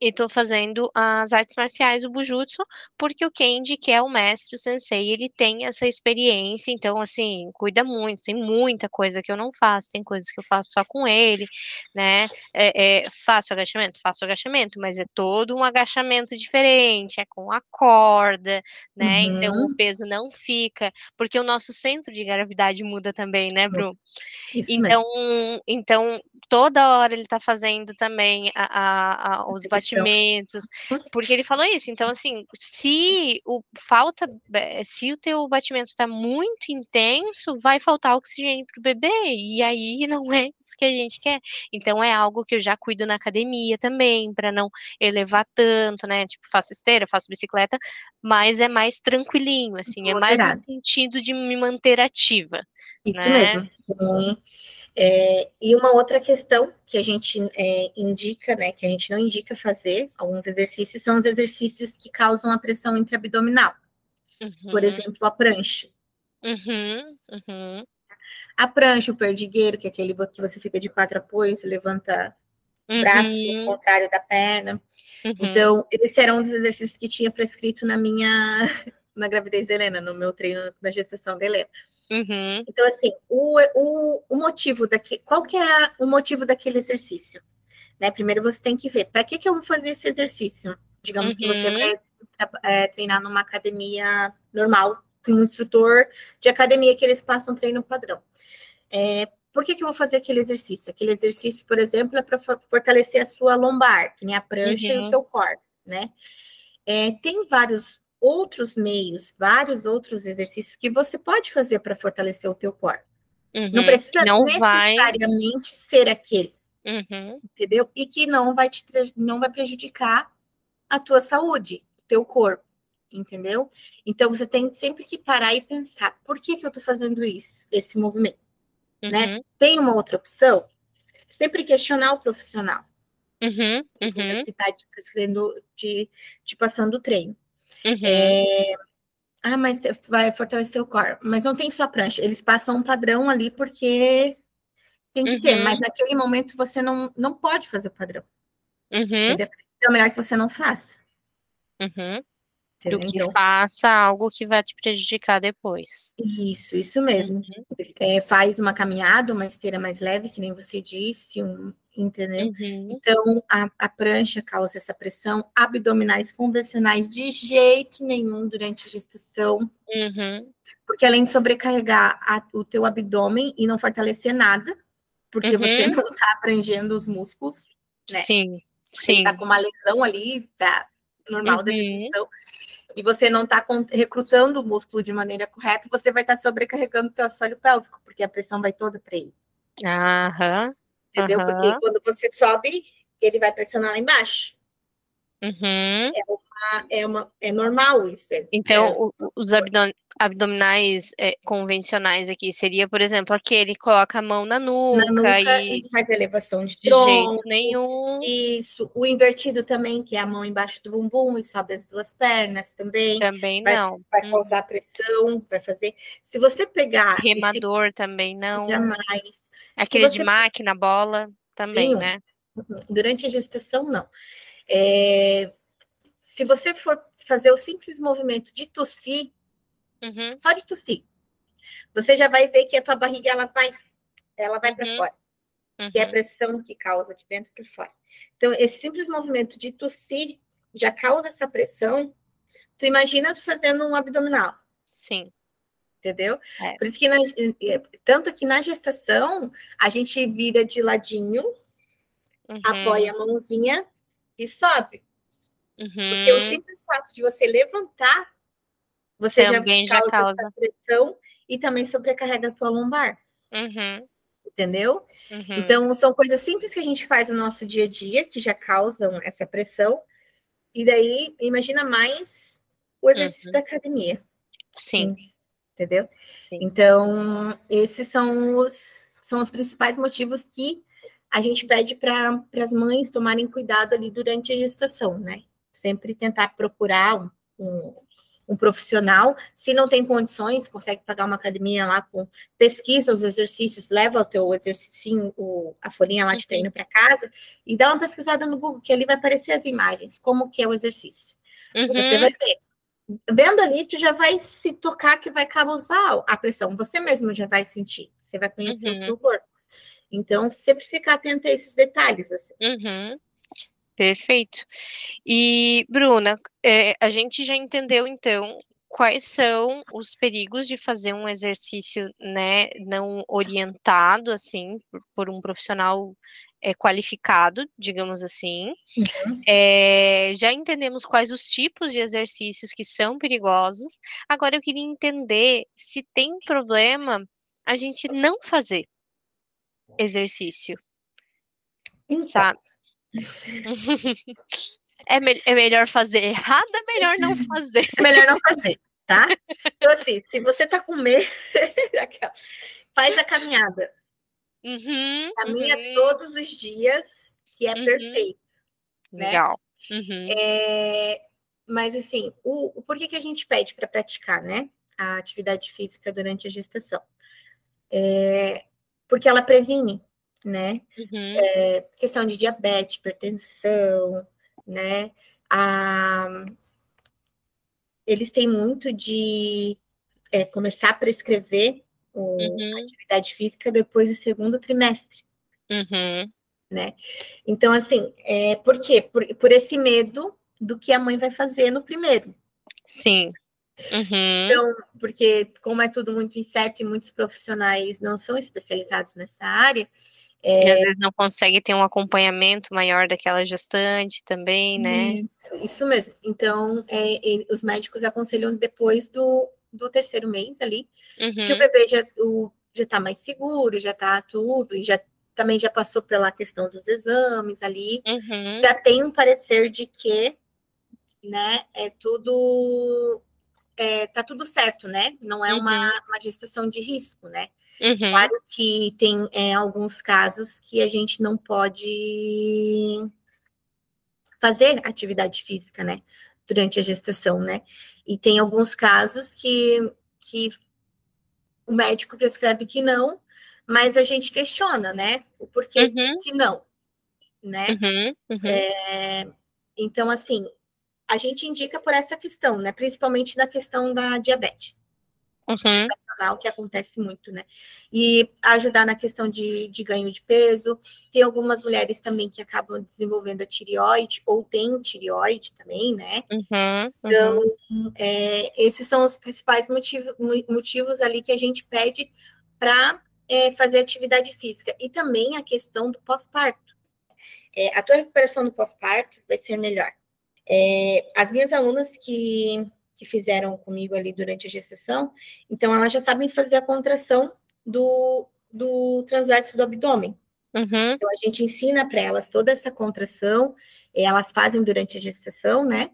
A: e tô fazendo as artes marciais, o Bujutsu, porque o Kenji, que é o mestre, o sensei, ele tem essa experiência, então, assim, cuida muito, tem muita coisa que eu não faço, tem coisas que eu faço só com ele, né, é, é, faço agachamento? Faço agachamento, mas é todo um agachamento diferente, é com a corda, né, uhum. então o peso não fica, porque o nosso centro de gravidade muda também, né, Bru? Isso então, mesmo. então, toda hora ele tá fazendo também a, a, a os batimentos porque ele falou isso. Então, assim, se o falta, eh, se o teu batimento está muito intenso, vai faltar oxigênio para o bebê, e aí não é isso que a gente quer. Então, é algo que eu já cuido na academia também, para não elevar tanto, né? Tipo, faço esteira, faço bicicleta, mas é mais tranquilinho, assim, é mais no sentido de me manter ativa.
B: Isso né? mesmo. Sim. É, e uma outra questão que a gente é, indica, né, que a gente não indica fazer, alguns exercícios, são os exercícios que causam a pressão intraabdominal. Uhum. Por exemplo, a prancha. Uhum, uhum. A prancha, o perdigueiro, que é aquele que você fica de quatro apoios, levanta o braço ao contrário da perna. Uhum. Então, esse era um dos exercícios que tinha prescrito na minha na gravidez da Helena, no meu treino da gestação da Helena. Uhum. Então, assim, o, o, o motivo daquele. Qual que é o motivo daquele exercício? Né? Primeiro você tem que ver para que, que eu vou fazer esse exercício. Digamos uhum. que você uhum. vai é, treinar numa academia normal, com um instrutor de academia que eles passam treino padrão. É, por que, que eu vou fazer aquele exercício? Aquele exercício, por exemplo, é para fortalecer a sua lombar, que nem a prancha uhum. e o uhum. seu core, né? É, tem vários outros meios, vários outros exercícios que você pode fazer para fortalecer o teu corpo. Uhum, não precisa não necessariamente vai... ser aquele, uhum. entendeu? E que não vai te não vai prejudicar a tua saúde, o teu corpo, entendeu? Então você tem sempre que parar e pensar, por que que eu estou fazendo isso, esse movimento, né? uhum. né? Tem uma outra opção? sempre questionar o profissional.
A: Uhum, uhum.
B: Que está te prescrevendo, te, te passando o treino.
A: Uhum.
B: É, ah, mas vai fortalecer o core. Mas não tem só prancha. Eles passam um padrão ali porque tem que ter. Mas naquele momento você não, não pode fazer o padrão.
A: Uhum.
B: Então é melhor que você não faça.
A: Uhum. Do que então, faça algo que vai te prejudicar depois.
B: Isso, isso mesmo. Uhum. É, faz uma caminhada, uma esteira mais leve, que nem você disse, um, entendeu?
A: Uhum.
B: Então, a, a, prancha causa essa pressão. Abdominais convencionais, de jeito nenhum durante a gestação.
A: Uhum.
B: Porque além de sobrecarregar a, o teu abdômen e não fortalecer nada, porque você
A: Uhum.
B: não está abrangendo os músculos, né?
A: Sim,
B: Você
A: sim.
B: tá com uma lesão ali, tá normal da
A: Uhum.
B: gestação, e você não está recrutando o músculo de maneira correta, você vai estar sobrecarregando o teu assoalho pélvico, porque a pressão vai toda para ele,
A: Aham.
B: entendeu?
A: Aham.
B: Porque quando você sobe, ele vai pressionar lá embaixo.
A: Uhum.
B: Ah, É, uma, é normal isso. é-
A: Então,
B: é-
A: o- os abdo- abdominais é, convencionais aqui seria, por exemplo, aquele que coloca a mão na nuca,
B: na nuca,
A: e
B: ele faz elevação de
A: de
B: tronco,
A: jeito nenhum
B: Isso, o invertido também, que é a mão embaixo do bumbum e sobe as duas pernas também.
A: também
B: Vai,
A: não.
B: vai
A: Hum.
B: causar pressão, vai fazer. Se você pegar esse
A: Remador também não.
B: jamais,
A: Aquele de
B: você-
A: máquina, bola também,
B: Nenhum.
A: né?
B: durante a gestação, não. É, se você for fazer o simples movimento de tossir,
A: Uhum.
B: só de tossir, você já vai ver que a tua barriga ela vai, ela vai para
A: Uhum.
B: fora. que é a
A: Uhum.
B: pressão que causa de dentro para fora. Então, esse simples movimento de tossir já causa essa pressão. Tu imagina tu fazendo um abdominal,
A: Sim.
B: entendeu?
A: É.
B: Por isso que, na- tanto que na gestação, a gente vira de ladinho,
A: Uhum.
B: apoia a mãozinha e sobe. Porque o
A: Uhum.
B: simples fato de você levantar, você
A: Também
B: já
A: já
B: causa,
A: causa.
B: essa pressão e também sobrecarrega a tua lombar,
A: Uhum.
B: entendeu?
A: Uhum.
B: Então, são coisas simples que a gente faz no nosso dia a dia que já causam essa pressão. E daí, imagina mais o exercício
A: Uhum.
B: da academia,
A: Sim,
B: entendeu?
A: sim.
B: Então, esses são os, são os principais motivos que a gente pede para as mães tomarem cuidado ali durante a gestação, né? Sempre tentar procurar um, um, um profissional. Se não tem condições, consegue pagar uma academia lá com pesquisa os exercícios, leva o teu exercício, o, a folhinha lá de
A: Uhum.
B: treino para casa e dá uma pesquisada no Google, que ali vai aparecer as imagens, como que é o exercício. Você
A: Uhum.
B: vai ver. Vendo ali, tu já vai se tocar que vai causar a pressão. Você mesmo já vai sentir. Você vai conhecer
A: Uhum.
B: o seu corpo. Então, sempre ficar atento a esses detalhes. Assim.
A: Uhum. Perfeito. E, Bruna, é, a gente já entendeu, então, quais são os perigos de fazer um exercício, né, não orientado, assim, por, por um profissional é, qualificado, digamos assim.
B: Uhum.
A: É, já entendemos quais os tipos de exercícios que são perigosos. Agora eu queria entender se tem problema a gente não fazer exercício,
B: Então,
A: sabe? É, me- é melhor fazer errado, é melhor não fazer.
B: é melhor não fazer, tá? Então, assim, se você tá com medo, faz a caminhada.
A: Uhum,
B: Caminha
A: uhum,
B: todos os dias, que é
A: Uhum.
B: perfeito. né?
A: legal. Uhum,
B: É, mas assim, o, o porquê que a gente pede para praticar, né? A atividade física durante a gestação? É, porque ela previne, né?
A: uhum,
B: É, questão de diabetes, hipertensão, né? A, eles têm muito de é, começar a prescrever o, a
A: uhum,
B: atividade física depois do segundo trimestre.
A: uhum,
B: Então, assim, é, por quê? Por, por esse medo do que a mãe vai fazer no primeiro.
A: sim. Uhum,
B: Então, porque como é tudo muito incerto e muitos profissionais não são especializados nessa área,
A: E às vezes não consegue ter um acompanhamento maior daquela gestante também, né?
B: isso, isso mesmo. Então, é, os médicos aconselham depois do, do terceiro mês ali, que o
A: Uhum,
B: bebê já o, já está mais seguro, já está tudo, e já também já passou pela questão dos exames ali,
A: uhum,
B: já tem um parecer de que, né, é tudo é, tá tudo certo, né? Não é uma,
A: Uhum.
B: uma gestação de risco, né?
A: Uhum.
B: Claro que tem é, alguns casos que a gente não pode fazer atividade física, né? Durante a gestação, né? E tem alguns casos que, que o médico prescreve que não, mas a gente questiona, né? O porquê
A: Uhum.
B: que não, né?
A: Uhum. Uhum.
B: É, então, assim, a gente indica por essa questão, né? Principalmente na questão da diabetes
A: Uhum.
B: que acontece muito, né? E ajudar na questão de, de ganho de peso. Tem algumas mulheres também que acabam desenvolvendo a tireoide, ou tem tireoide também, né?
A: Uhum.
B: Então,
A: Uhum.
B: é, esses são os principais motivos, motivos ali que a gente pede para fazer atividade física. E também a questão do pós-parto. É, a tua recuperação do pós-parto vai ser melhor. É, as minhas alunas que, que fizeram comigo ali durante a gestação, então elas já sabem fazer a contração do, do transverso do abdômen.
A: Uhum.
B: Então a gente ensina para elas toda essa contração, elas fazem durante a gestação, né?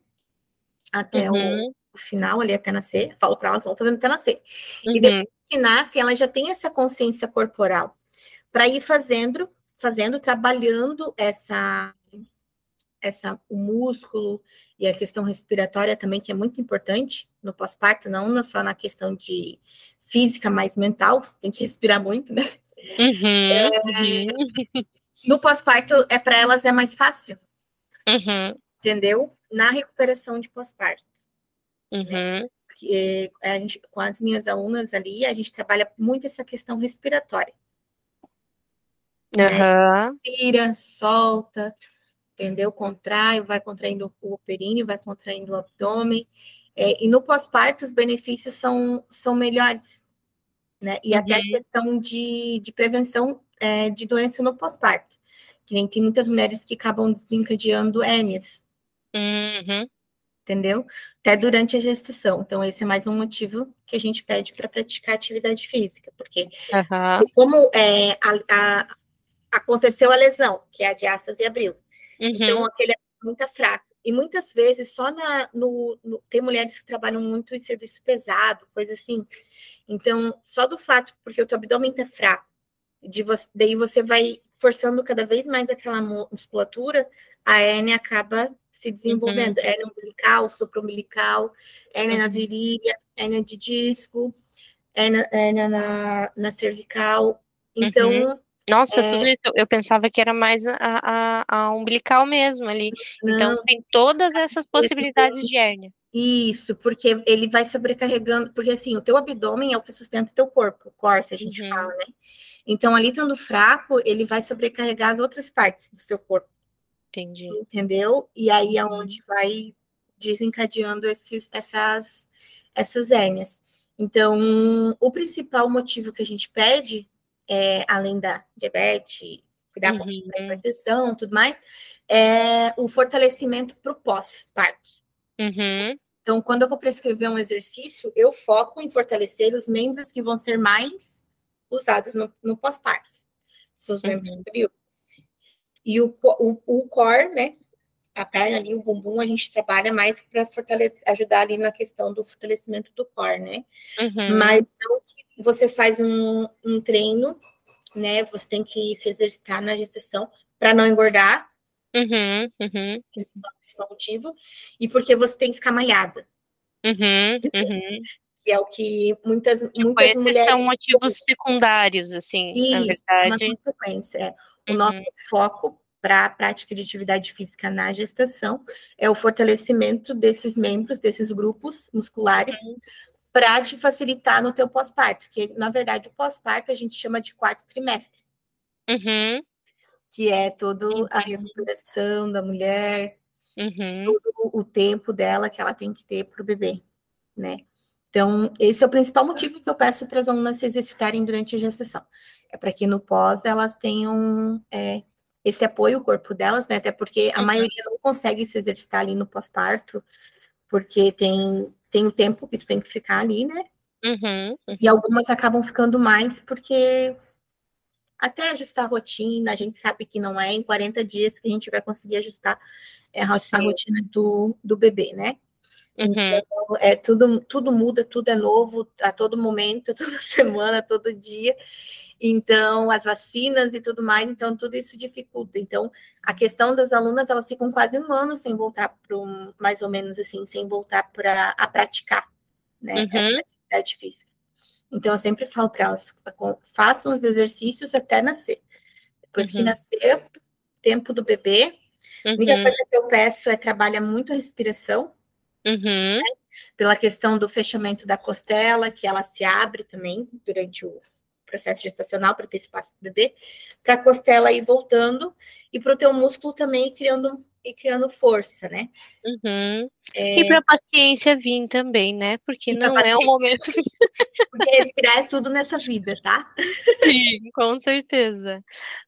B: Até o,
A: Uhum.
B: o final, ali até nascer. Falo para elas, vão fazendo até nascer. E
A: Uhum.
B: depois que nasce, ela já tem essa consciência corporal para ir fazendo, fazendo, trabalhando essa, essa, o músculo e a questão respiratória também, que é muito importante no pós-parto, não só na questão de física, mas mental, você tem que respirar muito, né?
A: Uhum. Uhum.
B: No pós-parto, é para elas é mais fácil,
A: Uhum.
B: entendeu? Na recuperação de pós-parto.
A: Uhum.
B: Porque a gente, com as minhas alunas ali, a gente trabalha muito essa questão respiratória.
A: Aham.
B: Tira, solta, entendeu? Contrai, vai contraindo o períneo, vai contraindo o abdômen. É, e no pós-parto, os benefícios são, são melhores, né? E até a
A: Uhum.
B: questão de, de prevenção é, de doença no pós-parto. Que nem tem muitas mulheres que acabam desencadeando hérnias,
A: Uhum.
B: entendeu? Até durante a gestação. Então, esse é mais um motivo que a gente pede para praticar atividade física, porque porque como é, a- a- aconteceu a lesão, que é a diástase abril, então
A: Uhum.
B: aquele é muito fraco. E muitas vezes, só na, no, no- Tem mulheres que trabalham muito em serviço pesado, coisa assim. Então, só do fato, porque o teu abdômen tá fraco, de você, daí você vai forçando cada vez mais aquela mu- musculatura, a hérnia acaba se desenvolvendo. Hérnia umbilical, supraumbilical, hérnia na
A: Uhum.
B: virilha, hérnia de disco, hérnia, hérnia na, na cervical. Então,
A: Uhum. Nossa,
B: É.
A: tudo isso. Eu pensava que era mais a, a, a umbilical mesmo ali. Então,
B: não,
A: tem todas essas possibilidades de hérnia.
B: Isso, porque ele vai sobrecarregando, porque assim, o teu abdômen é o que sustenta o teu corpo, o core que a gente
A: Uhum.
B: fala, né? Então, ali estando fraco, ele vai sobrecarregar as outras partes do seu corpo,
A: Entendi.
B: entendeu? E aí é
A: Uhum.
B: onde vai desencadeando esses, essas, essas hérnias. Então, o principal motivo que a gente pede, é, além da diabetes, cuidar com
A: Uhum.
B: a hipertensão, tudo mais, é o fortalecimento para o pós-parto.
A: Uhum.
B: Então, quando eu vou prescrever um exercício, eu foco em fortalecer os membros que vão ser mais usados no, no pós-parto. São os membros
A: Uhum.
B: superiores. E o, o, o core, né? A perna ali, o bumbum, a gente trabalha mais para fortalecer, ajudar ali na questão do fortalecimento do core, né?
A: Uhum.
B: Mas então, você faz um, um treino, né? Você tem que se exercitar na gestação para não engordar,
A: Uhum. Uhum.
B: que é o principal motivo, e porque você tem que ficar malhada.
A: Uhum. Uhum.
B: que é o que muitas, muitas
A: esses
B: mulheres.
A: são motivos secundários, assim, na
B: Isso, uma
A: verdade.
B: consequência. é. O
A: Uhum.
B: nosso foco para a prática de atividade física na gestação é o fortalecimento desses membros, desses grupos musculares,
A: Uhum.
B: Para te facilitar no teu pós-parto, que na verdade o pós-parto a gente chama de quarto trimestre,
A: Uhum.
B: que é todo a recuperação da mulher,
A: Uhum.
B: todo o tempo dela que ela tem que ter para o bebê, né? Então, esse é o principal motivo que eu peço para as alunas se exercitarem durante a gestação. É para que no pós elas tenham é, esse apoio ao corpo delas, né? Até porque a
A: Uhum.
B: maioria não consegue se exercitar ali no pós-parto, porque tem, tem o tempo que tu tem que ficar ali, né?
A: Uhum.
B: E algumas acabam ficando mais porque até ajustar a rotina, a gente sabe que não é em 40 dias que a gente vai conseguir ajustar é, a, a
A: Sim.
B: rotina do, do bebê, né?
A: Uhum.
B: Então, é, tudo, tudo muda, tudo é novo a todo momento, toda semana, todo dia. Então, as vacinas e tudo mais, então tudo isso dificulta. Então, a questão das alunas, elas ficam quase um ano sem voltar para um, mais ou menos assim, sem voltar para a praticar, né?
A: Uhum.
B: É difícil. Então, eu sempre falo para elas, façam os exercícios até nascer. Depois uhum. que nascer, tempo do bebê. Uhum. A única coisa que eu peço é trabalhar muito a respiração,
A: uhum. né?
B: pela questão do fechamento da costela, que ela se abre também durante o processo gestacional para ter espaço do bebê, para a costela ir voltando e para o teu músculo também ir criando e criando força, né?
A: Uhum. É... E para a paciência vir também, né? Porque não é o momento.
B: Porque respirar é tudo nessa vida, tá?
A: Sim, com certeza.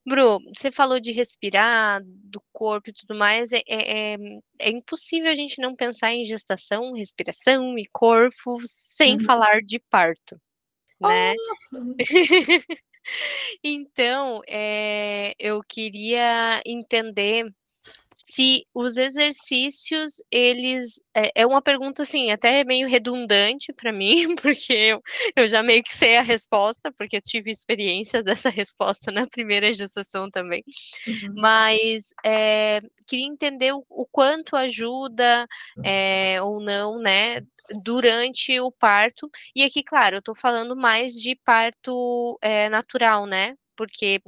A: Bru, você falou de respirar, do corpo e tudo mais. É, é, é, é impossível a gente não pensar em gestação, respiração e corpo sem uhum. falar de parto, né? Oh. então, é, eu queria entender se os exercícios, eles. É, é uma pergunta, assim, até meio redundante para mim, porque eu, eu já meio que sei a resposta, porque eu tive experiência dessa resposta na primeira gestação também. Uhum. Mas é, queria entender o, o quanto ajuda é, ou não, né? Durante o parto, e aqui, claro, eu tô falando mais de parto é, natural, né? Porque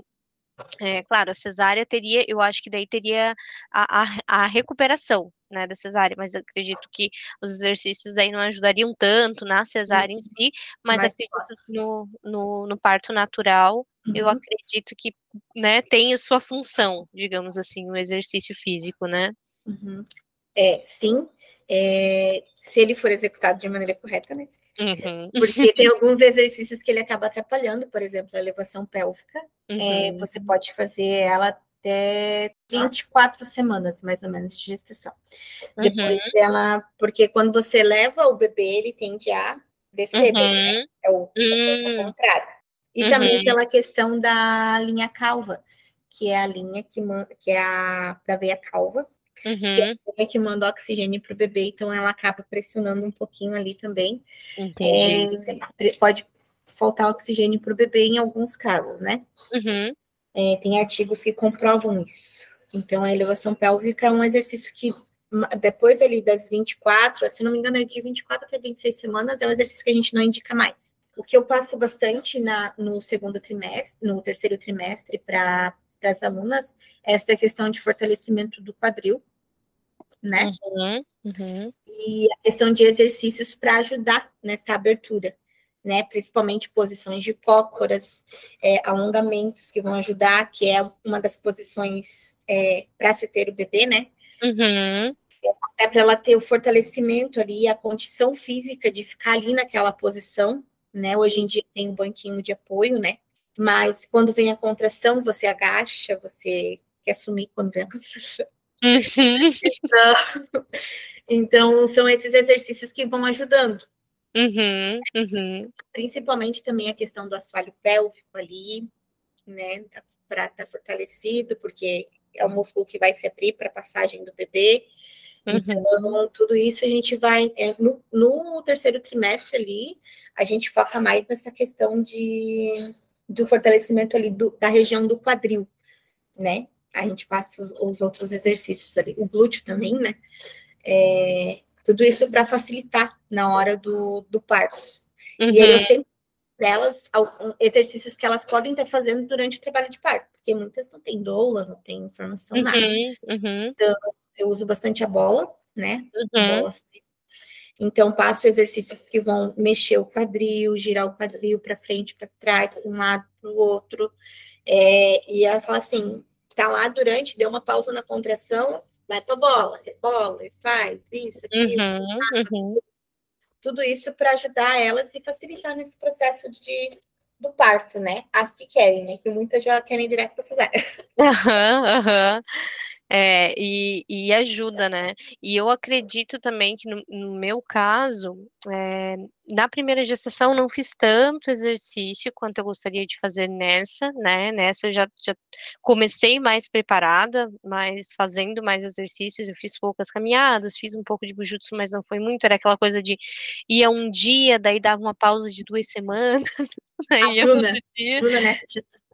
A: é, claro, a cesárea teria, eu acho que daí teria a, a, a, recuperação, né, da cesárea, mas acredito que os exercícios daí não ajudariam tanto na cesárea uhum. em si, mas Mais acredito que no, no, no, parto natural, uhum. eu acredito que, né, tem a sua função, digamos assim, o exercício físico, né?
B: Uhum. É, sim, é, se ele for executado de maneira correta, né?
A: Uhum.
B: Porque tem alguns exercícios que ele acaba atrapalhando, por exemplo, a elevação pélvica. É, uhum. É, você pode fazer ela até 24 semanas, mais ou menos, de gestação. Uhum. Depois dela, porque quando você leva o bebê, ele tende a descer, né? é, o, é o contrário. E também pela questão da linha calva, que é a linha que, que é a da veia calva,
A: Uhum.
B: Que, é que manda oxigênio para o bebê, então ela acaba pressionando um pouquinho ali também. É, pode faltar oxigênio para o bebê em alguns casos, né?
A: Uhum.
B: É, tem artigos que comprovam isso. Então, a elevação pélvica é um exercício que, depois ali das 24, se não me engano, é de 24 até 26 semanas, é um exercício que a gente não indica mais. O que eu passo bastante na, no segundo trimestre, no terceiro trimestre, para as alunas, é essa questão de fortalecimento do quadril, né?
A: Uhum, uhum.
B: E a questão de exercícios para ajudar nessa abertura, né? Principalmente posições de cócoras, é, alongamentos que vão ajudar, que é uma das posições é, para se ter o bebê, né?
A: Uhum.
B: É para ela ter o fortalecimento ali, a condição física de ficar ali naquela posição, né? Hoje em dia tem um banquinho de apoio, né? Mas quando vem a contração, você agacha, você quer sumir quando vem a contração.
A: Uhum.
B: Então, então, são esses exercícios que vão ajudando.
A: Uhum, uhum.
B: Principalmente também a questão do assoalho pélvico ali, né? Para estar tá fortalecido, porque é o músculo que vai se abrir para a passagem do bebê. Uhum. Então, tudo isso a gente vai. É, no, no, terceiro trimestre ali, a gente foca mais nessa questão de, do fortalecimento ali do, da região do quadril, né? A gente passa os, os outros exercícios ali, o glúteo também, né? É, tudo isso para facilitar na hora do, do parto. Uhum. E aí eu sempre delas exercícios que elas podem estar fazendo durante o trabalho de parto, porque muitas não têm doula, não tem informação
A: uhum,
B: nada.
A: Uhum.
B: Então, eu uso bastante a bola, né?
A: Uhum.
B: Bola, então, passo exercícios que vão mexer o quadril, girar o quadril para frente, para trás, para um lado, para o outro. É, e ela fala assim: tá lá durante, deu uma pausa na contração, vai pra bola, rebola, e faz isso, aquilo.
A: Uhum, uhum.
B: Tudo isso para ajudar elas e facilitar nesse processo de, do parto, né? As que querem, né? Que muitas já querem direto para fazer.
A: Aham, aham. É, e, e, ajuda, né? E eu acredito também que no, no meu caso, é, na primeira gestação não fiz tanto exercício quanto eu gostaria de fazer nessa, né? Nessa eu já, já comecei mais preparada, mas fazendo mais exercícios, eu fiz poucas caminhadas, fiz um pouco de bujutsu, mas não foi muito, era aquela coisa de ia um dia, daí dava uma pausa de duas semanas.
B: Aí ah, Bruna, Bruna nessa gestação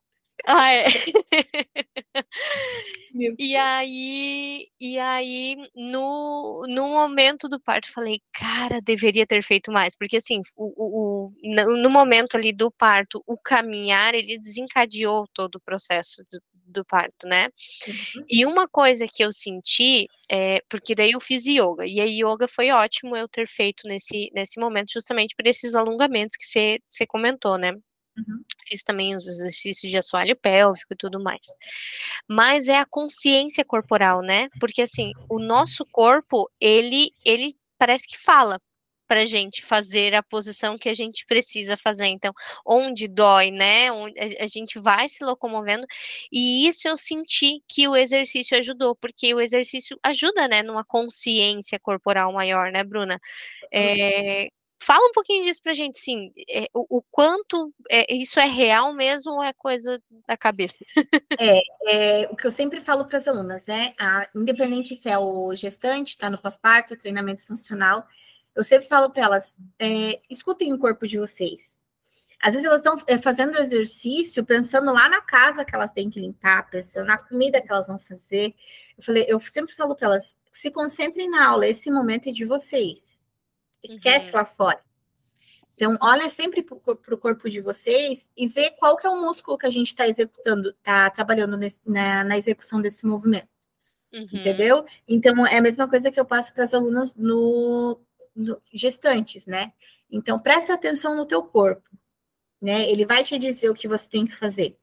A: ah, é. e aí, e aí no, no momento do parto, falei, cara, deveria ter feito mais, porque assim, o, o, no, no momento ali do parto, o caminhar, ele desencadeou todo o processo do, do parto, né? Uhum. E uma coisa que eu senti, é, porque daí eu fiz yoga, e a yoga foi ótimo eu ter feito nesse, nesse momento, justamente por esses alongamentos que você comentou, né? Uhum. Fiz também os exercícios de assoalho pélvico e tudo mais. Mas é a consciência corporal, né? Porque assim, o nosso corpo, ele, ele parece que fala para gente fazer a posição que a gente precisa fazer. Então, onde dói, né? Onde a gente vai se locomovendo. E isso eu senti que o exercício ajudou, porque o exercício ajuda, né, numa consciência corporal maior, né, Bruna? É, Fala um pouquinho disso pra gente, sim. É, o, o, quanto é, isso é real mesmo ou é coisa da cabeça?
B: É, é o que eu sempre falo para as alunas, né? A, independente se é o gestante, está no pós-parto, treinamento funcional, eu sempre falo para elas: é, escutem o corpo de vocês. Às vezes elas estão é, fazendo exercício pensando lá na casa que elas têm que limpar, pensando na comida que elas vão fazer. Eu falei, eu sempre falo para elas: se concentrem na aula, esse momento é de vocês Esquece uhum. lá fora. Então, olha sempre para o corpo de vocês e vê qual que é o músculo que a gente está executando, está trabalhando nesse, na, na, execução desse movimento. Uhum. Entendeu? Então, é a mesma coisa que eu passo para as alunas no, no, gestantes, né? Então, presta atenção no teu corpo, né? Ele vai te dizer o que você tem que fazer.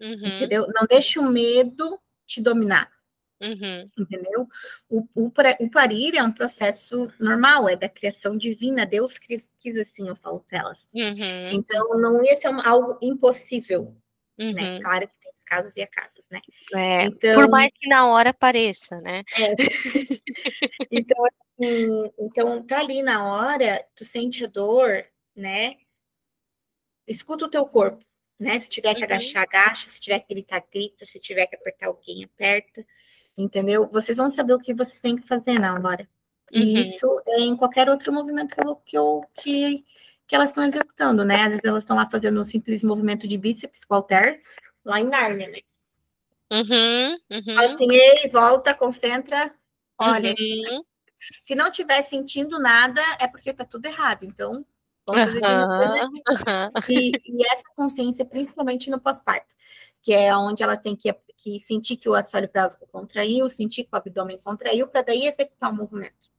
B: Uhum. Entendeu? Não deixe o medo te dominar. Uhum. Entendeu? O, o, o, parir é um processo normal, é da criação divina. Deus quis, quis assim, eu falo para elas. Uhum. Então, não ia ser algo impossível. Né? Uhum. Né? Claro que tem os casos e acasos, né?
A: É, então, por mais que na hora pareça, né? É.
B: então, assim, então, tá ali na hora, tu sente a dor, né? Escuta o teu corpo, né? Se tiver que uhum. agachar, agacha, se tiver que gritar, grita, se tiver que apertar alguém, aperta entendeu? Vocês vão saber o que vocês têm que fazer na hora. E uhum. isso é em qualquer outro movimento que, eu, que, eu, que, que elas estão executando, né? Às vezes elas estão lá fazendo um simples movimento de bíceps qualquer, lá em Nárnia, né?
A: Uhum, uhum.
B: Assim, ei, volta, concentra, olha. Uhum. Se não estiver sentindo nada, é porque tá tudo errado. Então, vamos fazer de novo. E, e essa consciência, principalmente no pós-parto que é onde elas têm que, que sentir que o assoalho pélvico contraiu, sentir que o abdômen contraiu, para daí executar o movimento.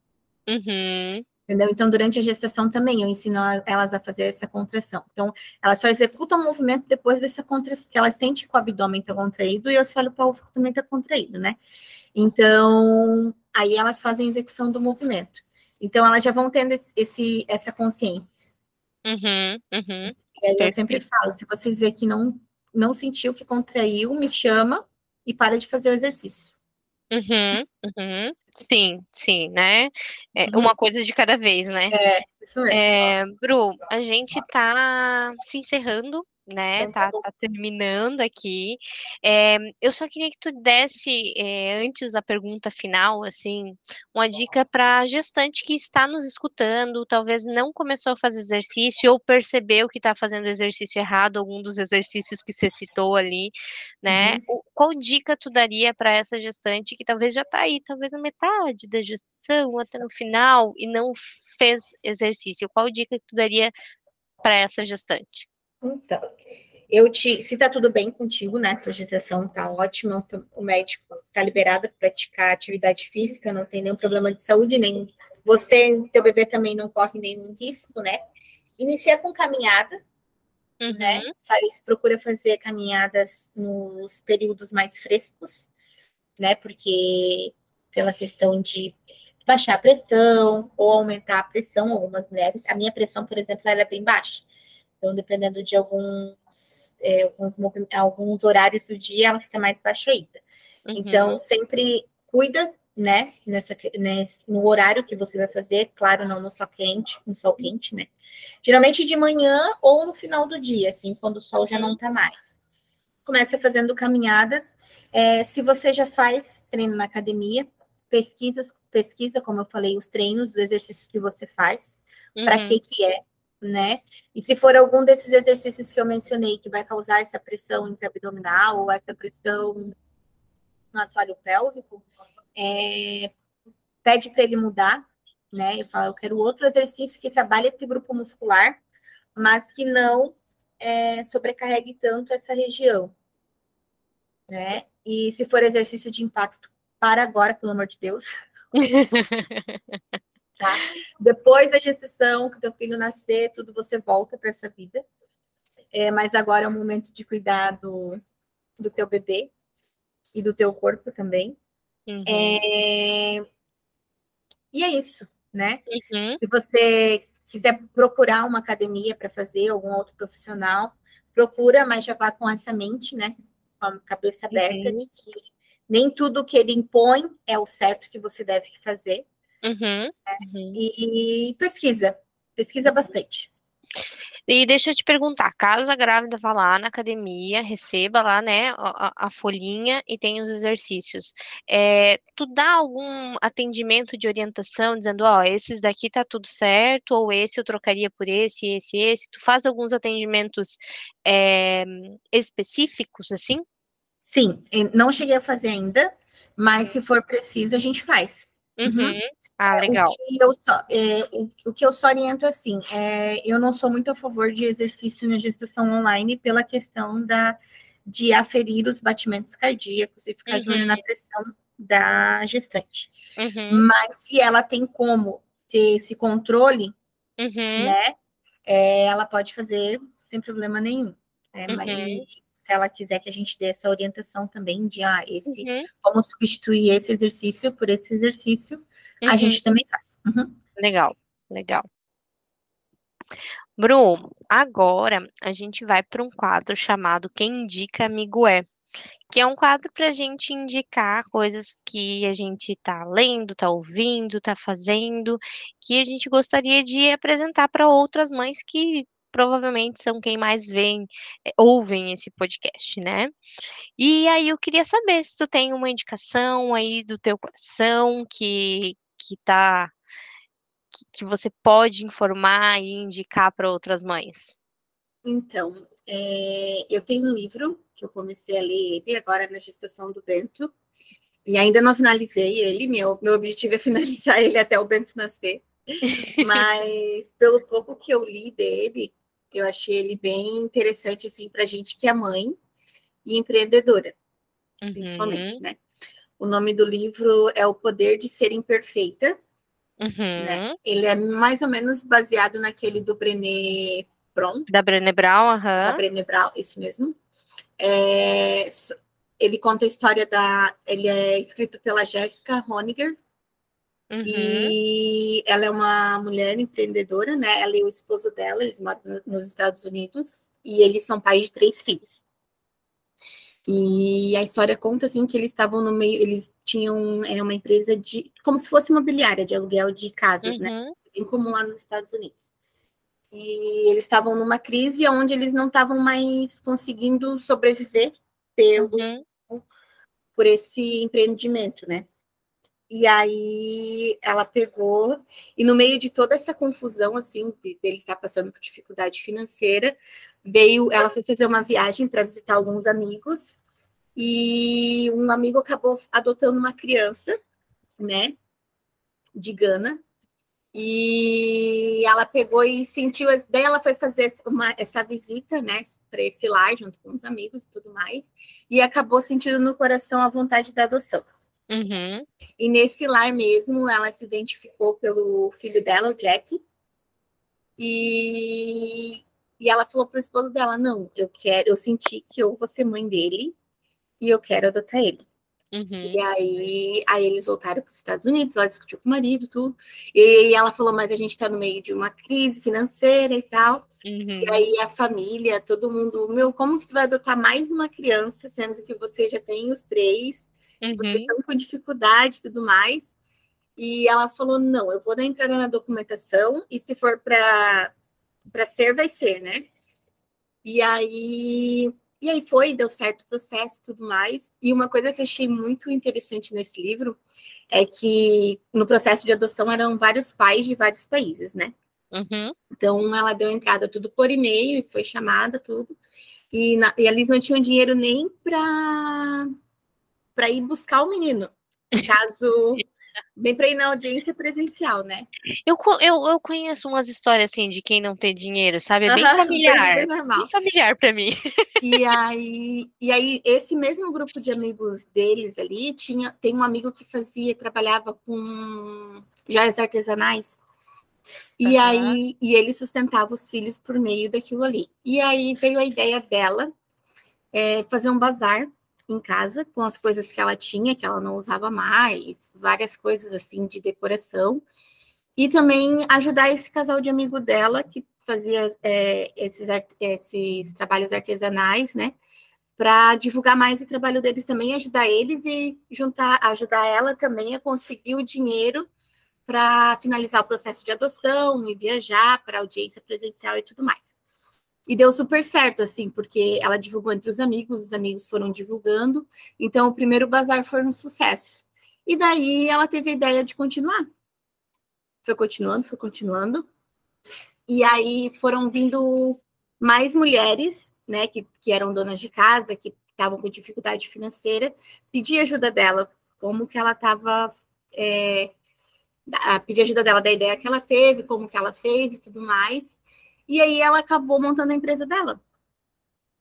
A: Uhum.
B: Entendeu? Então, durante a gestação também, eu ensino elas a fazer essa contração. Então, elas só executam o movimento depois dessa contração, que elas sentem que o abdômen está contraído e o assoalho pélvico também está contraído, né? Então, aí elas fazem a execução do movimento. Então, elas já vão tendo esse, essa consciência.
A: Uhum, uhum.
B: Eu sempre falo, se vocês verem que não não sentiu que contraiu, me chama e para de fazer o exercício.
A: Uhum, uhum. Sim, sim, né? É uhum. uma coisa de cada vez, né?
B: É, isso mesmo.
A: É, Bru, a gente tá se encerrando né? Então tá, tá, tá terminando aqui. É, eu só queria que tu desse, é, antes da pergunta final, assim, uma dica para gestante que está nos escutando, talvez não começou a fazer exercício ou percebeu que está fazendo exercício errado, algum dos exercícios que você citou ali, né? Uhum. qual dica tu daria para essa gestante que talvez já está aí, talvez na metade da gestação, até no final, e não fez exercício? Qual dica que tu daria para essa gestante?
B: Então, eu te, se tá tudo bem contigo, né? Tua gestação tá ótima, o médico tá liberado para praticar atividade física, não tem nenhum problema de saúde, nem você, teu bebê também não corre nenhum risco, né? Inicia com caminhada, uhum. né? Procura fazer caminhadas nos períodos mais frescos, né? Porque pela questão de baixar a pressão ou aumentar a pressão, algumas mulheres, a minha pressão, por exemplo, ela é bem baixa. Então, dependendo de alguns, é, alguns, alguns horários do dia, ela fica mais baixoída. Uhum. Então, sempre cuida, né, nessa, nesse, no horário que você vai fazer, claro, não no sol quente, no sol quente, né? Geralmente de manhã ou no final do dia, assim, quando o sol já não tá mais. Começa fazendo caminhadas. É, se você já faz treino na academia, pesquisas, pesquisa, como eu falei, os treinos, os exercícios que você faz, uhum. para que que é, né? E se for algum desses exercícios que eu mencionei que vai causar essa pressão intraabdominal ou essa pressão no assoalho pélvico, é, pede para ele mudar, né? Eu falo, eu quero outro exercício que trabalhe esse grupo muscular, mas que não é, sobrecarregue tanto essa região, né? E se for exercício de impacto, para agora, pelo amor de Deus. tá? Depois da gestação, que teu filho nascer, tudo você volta para essa vida. É, mas agora é o momento de cuidar do, do teu bebê e do teu corpo também. Uhum. É... E é isso, né? Uhum. Se você quiser procurar uma academia para fazer, algum outro profissional, procura, mas já vá com essa mente, né? Com a cabeça aberta uhum. de que nem tudo que ele impõe é o certo que você deve fazer. Uhum, né? uhum. E, pesquisa, pesquisa bastante.
A: E deixa eu te perguntar, caso a grávida vá lá na academia, receba lá, né, a, a folhinha e tem os exercícios, é, tu dá algum atendimento de orientação, dizendo, ó, oh, esses daqui tá tudo certo, ou esse eu trocaria por esse, esse, esse, tu faz alguns atendimentos é, específicos, assim?
B: Sim, não cheguei a fazer ainda, mas se for preciso, a gente faz.
A: Uhum. Uhum. Ah, legal.
B: O que, eu só, é, o, o que eu só oriento assim, é, eu não sou muito a favor de exercício na gestação online pela questão da, de aferir os batimentos cardíacos e ficar uhum. de olho na uhum. pressão da gestante. Uhum. Mas se ela tem como ter esse controle, uhum. né, é, ela pode fazer sem problema nenhum. Né, mas uhum. se ela quiser que a gente dê essa orientação também de ah, esse, vamos substituir esse exercício por esse exercício, Uhum. A gente também faz. Uhum.
A: Legal, legal. Bru, agora a gente vai para um quadro chamado Quem Indica Amigo É, que é um quadro para a gente indicar coisas que a gente está lendo, está ouvindo, está fazendo, que a gente gostaria de apresentar para outras mães que provavelmente são quem mais vem, é, ouvem esse podcast, né? E aí eu queria saber se tu tem uma indicação aí do teu coração que, que tá que, que você pode informar e indicar para outras mães?
B: Então, é, eu tenho um livro que eu comecei a ler ele agora na gestação do Bento, e ainda não finalizei ele. Meu, meu objetivo é finalizar ele até o Bento nascer. Mas pelo pouco que eu li dele, eu achei ele bem interessante assim para gente que é mãe e empreendedora, uhum. principalmente, né? O nome do livro é O Poder de Ser Imperfeita. Uhum. Né? Ele é mais ou menos baseado naquele do Brené Brown.
A: Da Brené Brown, aham.
B: Uhum. Da Brené Brown, isso mesmo. É, ele conta a história da... Ele é escrito pela Jéssica Honiger. Uhum. E ela é uma mulher empreendedora, né? Ela e o esposo dela, eles moram nos Estados Unidos. E eles são pais de três filhos. E a história conta assim que eles estavam no meio, eles tinham é, uma empresa de como se fosse imobiliária de aluguel de casas, né? uhum. né? Bem comum lá nos Estados Unidos. E eles estavam numa crise onde eles não estavam mais conseguindo sobreviver pelo uhum. por esse empreendimento, né? E aí ela pegou, e no meio de toda essa confusão, assim, de, dele estar passando por dificuldade financeira, veio, ela foi fazer uma viagem para visitar alguns amigos, e um amigo acabou adotando uma criança, né, de Gana, e ela pegou e sentiu, daí ela foi fazer uma, essa visita, né, para esse lar, junto com os amigos e tudo mais, e acabou sentindo no coração a vontade da adoção. Uhum. E nesse lar mesmo, ela se identificou pelo filho dela, o Jack. E, e ela falou para o esposo dela: Não, eu quero, eu senti que eu vou ser mãe dele e eu quero adotar ele. Uhum. E aí, aí eles voltaram para os Estados Unidos, ela discutiu com o marido, tudo. E ela falou: Mas a gente está no meio de uma crise financeira e tal. Uhum. E aí a família, todo mundo, meu, como que tu vai adotar mais uma criança, sendo que você já tem os três? uhum. porque estão com dificuldade e tudo mais. E ela falou: não, eu vou dar entrada na documentação, e se for para ser, vai ser, né? E aí, e aí foi, deu certo o processo e tudo mais. E uma coisa que eu achei muito interessante nesse livro é que no processo de adoção eram vários pais de vários países, né?
A: Uhum.
B: Então ela deu entrada tudo por e-mail e foi chamada, tudo. E, na, e eles não tinham dinheiro nem para para ir buscar o menino, caso nem para ir na audiência presencial, né?
A: Eu, eu, eu conheço umas histórias assim de quem não tem dinheiro, sabe? É bem familiar. Bem, normal. bem familiar para mim.
B: E aí, e aí, esse mesmo grupo de amigos deles ali tinha tem um amigo que fazia, trabalhava com joias artesanais. E uhum. aí, e ele sustentava os filhos por meio daquilo ali. E aí veio a ideia dela é, fazer um bazar em casa com as coisas que ela tinha, que ela não usava mais, várias coisas assim de decoração. E também ajudar esse casal de amigo dela que fazia é, esses, esses trabalhos artesanais, né? Para divulgar mais o trabalho deles também, ajudar eles e juntar, ajudar ela também a conseguir o dinheiro para finalizar o processo de adoção e viajar para audiência presencial e tudo mais. E deu super certo, assim, porque ela divulgou entre os amigos, os amigos foram divulgando, então o primeiro bazar foi um sucesso. E daí ela teve a ideia de continuar. Foi continuando, foi continuando. E aí foram vindo mais mulheres, né, que, que eram donas de casa, que estavam com dificuldade financeira, pedir ajuda dela, como que ela estava é, pedir ajuda dela da ideia que ela teve, como que ela fez e tudo mais. E aí ela acabou montando a empresa dela.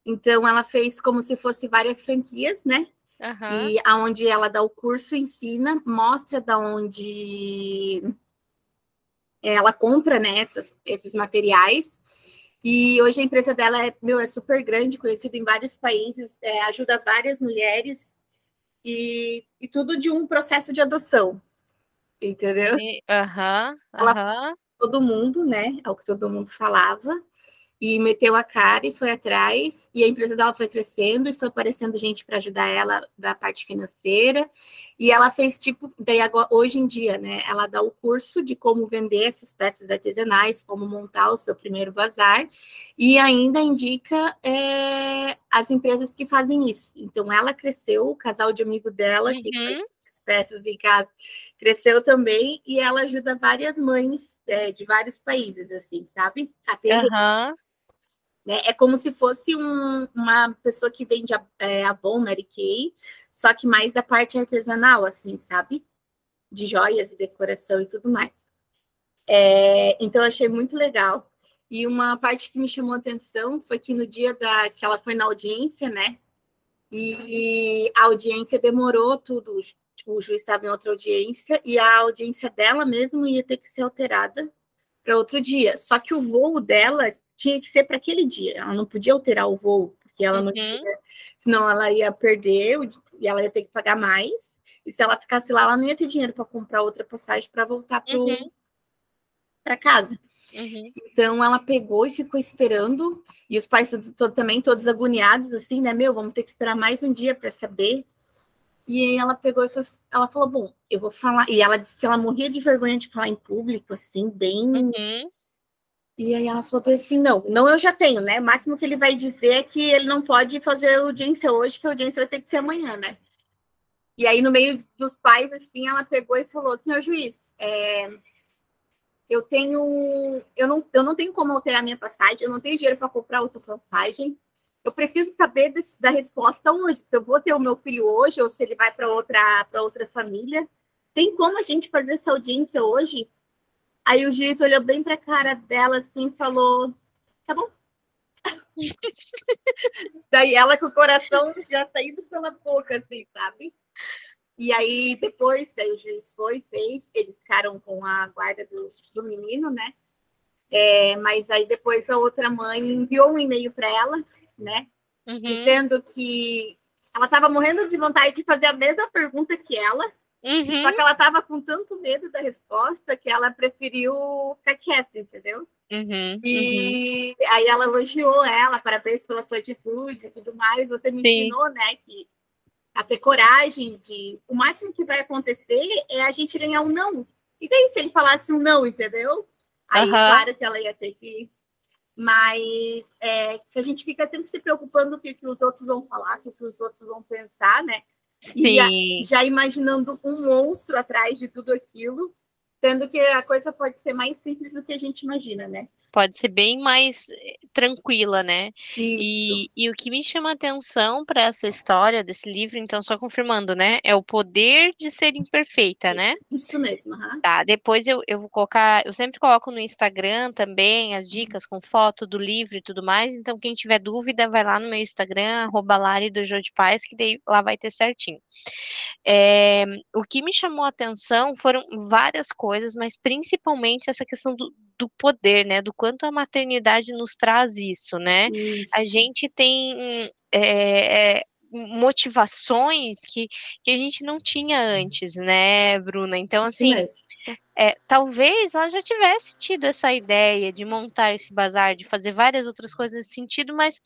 B: Então ela fez como se fosse várias franquias, né? Uhum. E aonde ela dá o curso, ensina, mostra da onde ela compra né, essas, esses materiais. E hoje a empresa dela é, meu, é super grande, conhecida em vários países, é, ajuda várias mulheres e, e tudo de um processo de adoção entendeu?
A: Aham, aham.
B: Todo mundo, né? É o que todo mundo falava. E meteu a cara e foi atrás. E a empresa dela foi crescendo e foi aparecendo gente para ajudar ela da parte financeira. E ela fez tipo, daí agora, hoje em dia, né? Ela dá o curso de como vender essas peças artesanais, como montar o seu primeiro bazar. E ainda indica é, as empresas que fazem isso. Então ela cresceu, o casal de amigo dela, uhum. que foi peças em casa, cresceu também e ela ajuda várias mães é, de vários países, assim, sabe?
A: Até uhum.
B: né? É como se fosse um, uma pessoa que vende a, é, Avon, Mary Kay, só que mais da parte artesanal, assim, sabe? De joias e decoração e tudo mais. É, então, eu achei muito legal. E uma parte que me chamou a atenção foi que no dia da, que ela foi na audiência, né? E a audiência demorou tudo, o juiz estava em outra audiência e a audiência dela mesmo ia ter que ser alterada para outro dia. Só que o voo dela tinha que ser para aquele dia. Ela não podia alterar o voo, porque ela uhum. não tinha, senão ela ia perder e ela ia ter que pagar mais. E se ela ficasse lá, ela não ia ter dinheiro para comprar outra passagem para voltar para uhum. casa.
A: Uhum.
B: Então ela pegou e ficou esperando, e os pais também todos agoniados, assim, né? Meu, vamos ter que esperar mais um dia para saber e aí ela pegou e foi, ela falou: Bom, eu vou falar. E ela disse que ela morria de vergonha de falar em público, assim, bem.
A: Uhum.
B: E aí ela falou assim: não, não eu já tenho, né? O máximo que ele vai dizer é que ele não pode fazer audiência hoje, que a audiência vai ter que ser amanhã, né? E aí, no meio dos pais, assim, ela pegou e falou: senhor juiz, é, eu tenho. Eu não, eu não tenho como alterar minha passagem, eu não tenho dinheiro para comprar outra passagem eu preciso saber desse, da resposta hoje, se eu vou ter o meu filho hoje ou se ele vai para outra para outra família. Tem como a gente fazer essa audiência hoje? Aí o juiz olhou bem para a cara dela assim e falou: "Tá bom". Daí ela com o coração já saindo pela boca assim, sabe? E aí depois, daí o juiz foi, fez, eles ficaram com a guarda do, do menino, né? É, mas aí depois a outra mãe enviou um e-mail para ela né?
A: Uhum.
B: Dizendo que ela estava morrendo de vontade de fazer a mesma pergunta que ela,
A: uhum.
B: só que ela estava com tanto medo da resposta que ela preferiu ficar quieta, entendeu?
A: Uhum.
B: E uhum. aí ela elogiou ela, parabéns pela sua atitude e tudo mais. Você me Sim. ensinou, né, que a ter coragem de. O máximo que vai acontecer é a gente ganhar um não. E daí, se ele falasse um não, entendeu? Aí, uhum. claro que ela ia ter que. Mas é, que a gente fica sempre se preocupando com o que, que os outros vão falar, o que os outros vão pensar, né? E já, já imaginando um monstro atrás de tudo aquilo, sendo que a coisa pode ser mais simples do que a gente imagina, né?
A: Pode ser bem mais eh, tranquila, né? E, e, o que me chama atenção para essa história desse livro, então, só confirmando, né? É o poder de ser imperfeita, né?
B: Isso mesmo. Uhum.
A: Tá, depois eu, eu vou colocar, eu sempre coloco no Instagram também as dicas com foto do livro e tudo mais. Então, quem tiver dúvida, vai lá no meu Instagram, arroba Lari do Jô de Paz, que daí lá vai ter certinho. É, o que me chamou a atenção foram várias coisas, mas principalmente essa questão do, do poder, né? Do quanto a maternidade nos traz isso, né? Isso. A gente tem é, motivações que, que a gente não tinha antes, né, Bruna? Então, assim. É, talvez ela já tivesse tido essa ideia de montar esse bazar, de fazer várias outras coisas nesse sentido, mas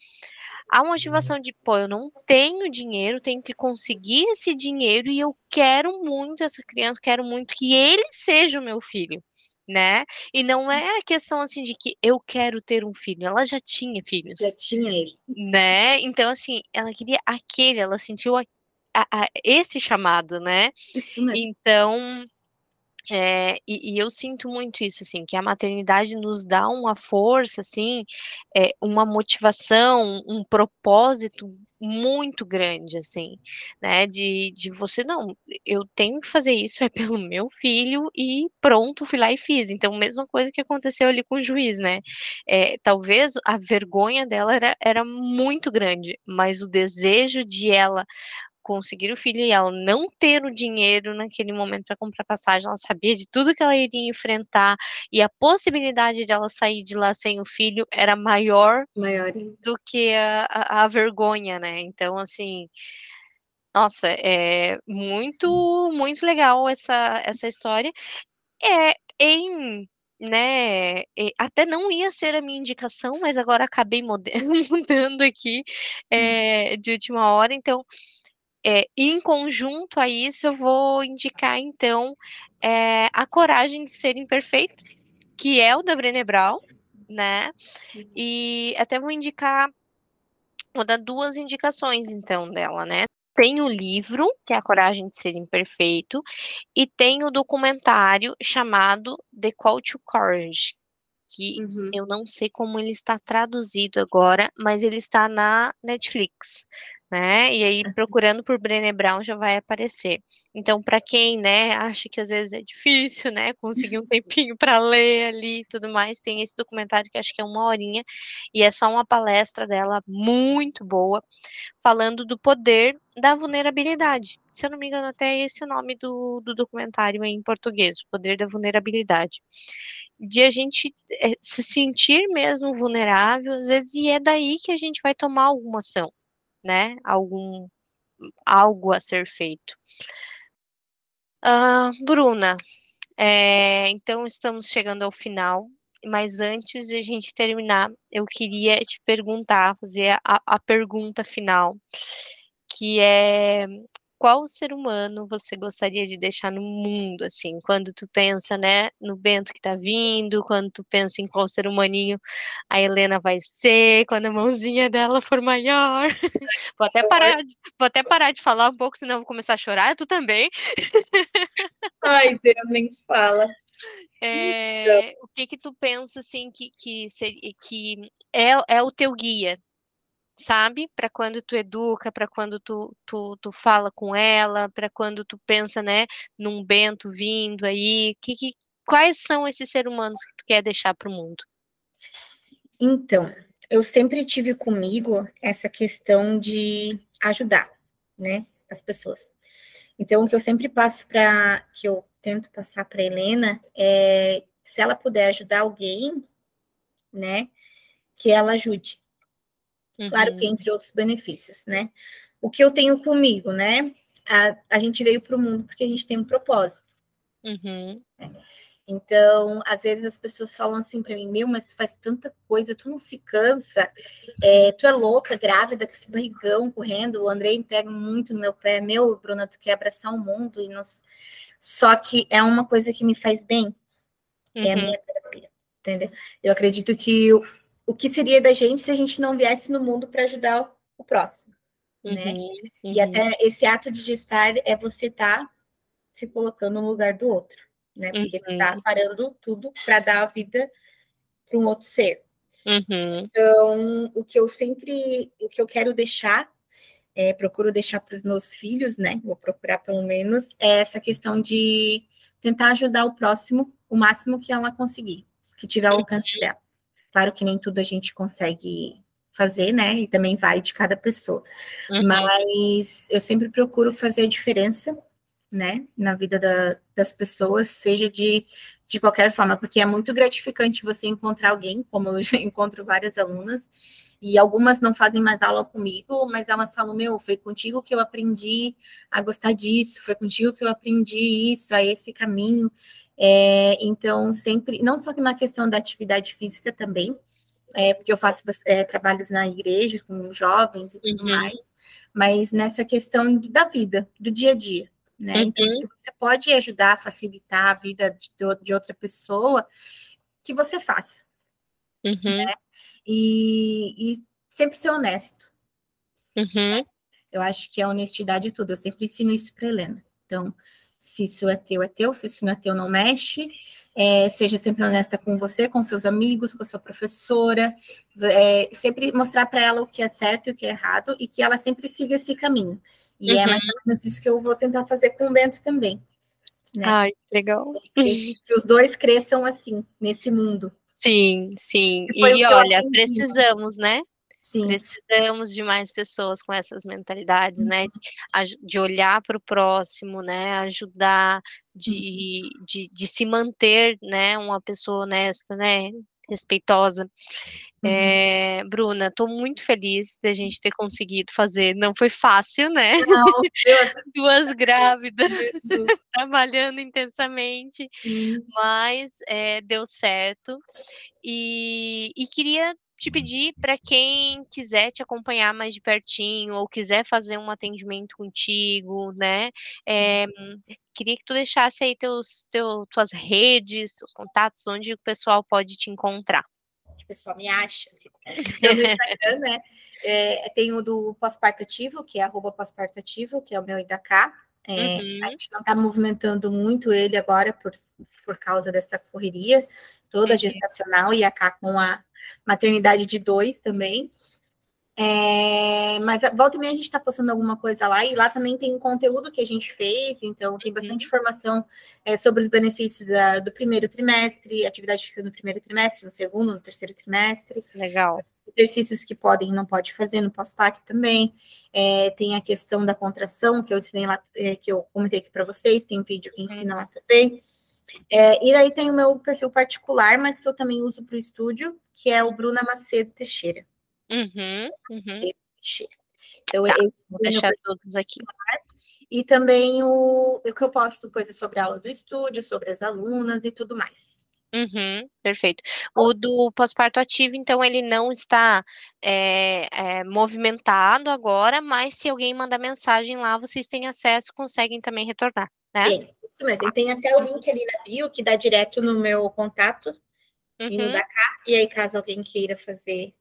A: a motivação de, pô, eu não tenho dinheiro, tenho que conseguir esse dinheiro e eu quero muito essa criança, quero muito que ele seja o meu filho né? E não é a questão assim de que eu quero ter um filho, ela já tinha filhos.
B: Já tinha ele.
A: Né? Então, assim, ela queria aquele, ela sentiu a, a, a, esse chamado, né?
B: Isso mesmo.
A: Então, é, e, e, eu sinto muito isso, assim, que a maternidade nos dá uma força, assim, é, uma motivação, um propósito muito grande, assim, né, de, de você, não, eu tenho que fazer isso, é pelo meu filho, e pronto, fui lá e fiz, então, mesma coisa que aconteceu ali com o juiz, né, é, talvez a vergonha dela era, era muito grande, mas o desejo de ela conseguir o filho e ela não ter o dinheiro naquele momento para comprar passagem, ela sabia de tudo que ela iria enfrentar e a possibilidade de ela sair de lá sem o filho era maior,
B: maior.
A: do que a, a, a vergonha, né? Então, assim, nossa, é muito, muito legal essa, essa história. É em né, até não ia ser a minha indicação, mas agora acabei mudando aqui é, de última hora, então é, em conjunto a isso, eu vou indicar, então, é, A Coragem de Ser Imperfeito, que é o da Brené Brown, né? E até vou indicar, vou dar duas indicações, então, dela, né? Tem o livro, que é A Coragem de Ser Imperfeito, e tem o documentário chamado The Call to Courage, que uhum. eu não sei como ele está traduzido agora, mas ele está na Netflix né? E aí procurando por Brené Brown já vai aparecer. Então, para quem, né, acha que às vezes é difícil, né, conseguir um tempinho para ler ali e tudo mais, tem esse documentário que acho que é uma horinha e é só uma palestra dela muito boa, falando do poder da vulnerabilidade. Se eu não me engano, até esse é o nome do, do documentário em português, o poder da vulnerabilidade. De a gente é, se sentir mesmo vulnerável, às vezes, e é daí que a gente vai tomar alguma ação né? Algum algo a ser feito. Uh, Bruna, é, então estamos chegando ao final, mas antes de a gente terminar, eu queria te perguntar, fazer a, a pergunta final, que é qual ser humano você gostaria de deixar no mundo, assim, quando tu pensa, né, no Bento que tá vindo, quando tu pensa em qual ser humaninho a Helena vai ser, quando a mãozinha dela for maior. vou até parar de, vou até parar de falar um pouco, senão eu vou começar a chorar, tu também.
B: Ai, Deus, nem fala.
A: É, o que que tu pensa, assim, que, que, seria, que é, é o teu guia, sabe? Para quando tu educa, para quando tu, tu, tu fala com ela, para quando tu pensa, né, num Bento vindo aí, que, que, quais são esses seres humanos que tu quer deixar para o mundo?
B: Então, eu sempre tive comigo essa questão de ajudar, né, as pessoas. Então, o que eu sempre passo para, que eu tento passar para Helena é, se ela puder ajudar alguém, né, que ela ajude. Claro que uhum. entre outros benefícios, né? O que eu tenho comigo, né? A, a gente veio para o mundo porque a gente tem um propósito.
A: Uhum.
B: Então, às vezes as pessoas falam assim para mim, meu, mas tu faz tanta coisa, tu não se cansa, é, tu é louca, grávida, com esse barrigão correndo, o Andrei me pega muito no meu pé, meu, Bruna, tu quer abraçar o mundo, e nos... só que é uma coisa que me faz bem, uhum. é a minha terapia, entendeu? Eu acredito que o, que seria da gente se a gente não viesse no mundo para ajudar o, próximo, uhum. né? Uhum. E até esse ato de gestar é você estar tá se colocando no lugar do outro né? Porque uhum. tu tá uhum. parando tudo para dar a vida para um outro ser. Uhum. Então, o que eu sempre, o que eu quero deixar, é, procuro deixar para os meus filhos, né? Vou procurar pelo menos, é essa questão de tentar ajudar o próximo o máximo que ela conseguir, que tiver ao alcance uhum. dela. Claro que nem tudo a gente consegue fazer, né? E também vai de cada pessoa. Uhum. Mas eu sempre procuro fazer a diferença né, na vida da, das pessoas, seja de, de qualquer forma, porque é muito gratificante você encontrar alguém, como eu já encontro várias alunas, e algumas não fazem mais aula comigo, mas elas falam: Meu, foi contigo que eu aprendi a gostar disso, foi contigo que eu aprendi isso, a esse caminho. É, então, sempre, não só na questão da atividade física também, é, porque eu faço é, trabalhos na igreja com jovens e tudo uhum. mais, mas nessa questão de, da vida, do dia a dia. Né? Uhum. Então, se você pode ajudar a facilitar a vida de, de outra pessoa, que você faça. Uhum. Né? E, e, sempre ser honesto. Uhum. Eu acho que a honestidade é tudo. Eu sempre ensino isso para Helena. Então, se isso é teu, é teu. Se isso não é teu, não mexe. É, seja sempre honesta com você, com seus amigos, com a sua professora. É, sempre mostrar para ela o que é certo e o que é errado e que ela sempre siga esse caminho. E uhum. é mais ou menos isso que eu vou tentar fazer com o Bento também.
A: Né? Ai, legal.
B: Que, que os dois cresçam assim, nesse mundo.
A: Sim, sim. E olha, precisamos, né? Sim. Precisamos de mais pessoas com essas mentalidades, né? uhum. De, de olhar para o próximo, né? Ajudar, de, uhum. de, de se manter, né? Uma pessoa honesta, né? respeitosa. Uhum. É, Bruna, estou muito feliz da gente ter conseguido fazer. Não foi fácil, né? Não, Duas grávidas trabalhando intensamente, uhum. mas é, deu certo. E, e queria te pedir para quem quiser te acompanhar mais de pertinho ou quiser fazer um atendimento contigo, né? É, queria que tu deixasse aí teus, teu, tuas redes, teus contatos, onde o pessoal pode te encontrar.
B: O pessoal me acha. Eu no Instagram, né? É, tem o do pós-parto ativo, que é arroba pós-parto ativo, que é o meu IDK. É, uhum. A gente não está movimentando muito ele agora por, por causa dessa correria toda uhum. gestacional e a K com a maternidade de dois também. É, mas volta e meia a gente está postando alguma coisa lá, e lá também tem conteúdo que a gente fez, então tem bastante uhum. informação é, sobre os benefícios da, do primeiro trimestre, atividade física no primeiro trimestre, no segundo, no terceiro trimestre.
A: Legal.
B: Exercícios que podem e não pode fazer no pós-parto também. É, tem a questão da contração, que eu ensinei lá, é, que eu comentei aqui para vocês, tem um vídeo que ensina uhum. lá também. É, e aí tem o meu perfil particular, mas que eu também uso para o estúdio, que é o Bruna Macedo Teixeira.
A: Uhum, uhum.
B: Teixeira. Então,
A: tá, vou deixar todos aqui.
B: E também o, o que eu posto coisas sobre a aula do estúdio, sobre as alunas e tudo mais.
A: Uhum, perfeito. O do pós-parto ativo, então, ele não está é, é, movimentado agora, mas se alguém mandar mensagem lá, vocês têm acesso, conseguem também retornar, né?
B: Tem, isso mesmo. Tem até o link ali na bio, que dá direto no meu contato uhum. e no uhum. da cá. E aí, caso alguém queira fazer.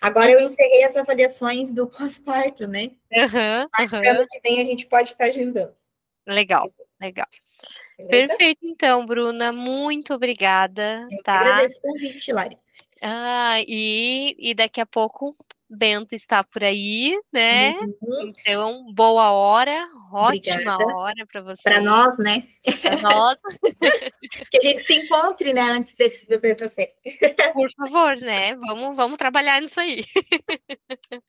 B: Agora eu encerrei as avaliações do pós-parto, né?
A: Uhum, Mas
B: uhum. que vem a gente pode estar agendando.
A: Legal, legal. Beleza? Perfeito, então, Bruna, muito obrigada.
B: Eu tá? agradeço o convite, Lari.
A: Ah, e, e daqui a pouco Bento está por aí, né? Uhum. Então, boa hora, ótima Obrigada. hora para você.
B: Para nós, né?
A: Para nós.
B: que a gente se encontre, né, antes desses bebês você.
A: Por favor, né? Vamos, vamos trabalhar nisso aí.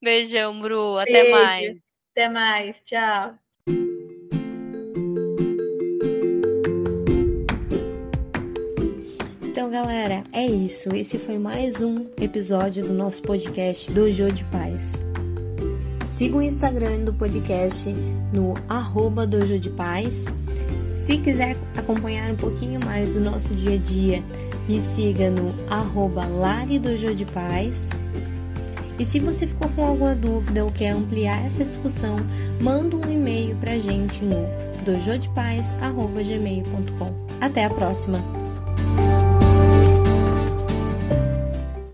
A: Beijão, Bru. Até Beijo. mais.
B: Até mais. Tchau.
C: Então, galera, é isso. Esse foi mais um episódio do nosso podcast Dojo de Paz. Siga o Instagram do podcast no arroba Dojo de Paz.
A: Se quiser acompanhar um pouquinho mais do nosso dia a dia, me siga no arroba Lari Dojo de Paz. E se você ficou com alguma dúvida ou quer ampliar essa discussão, manda um e-mail para a gente no dojodepaz.gmail.com. Até a próxima!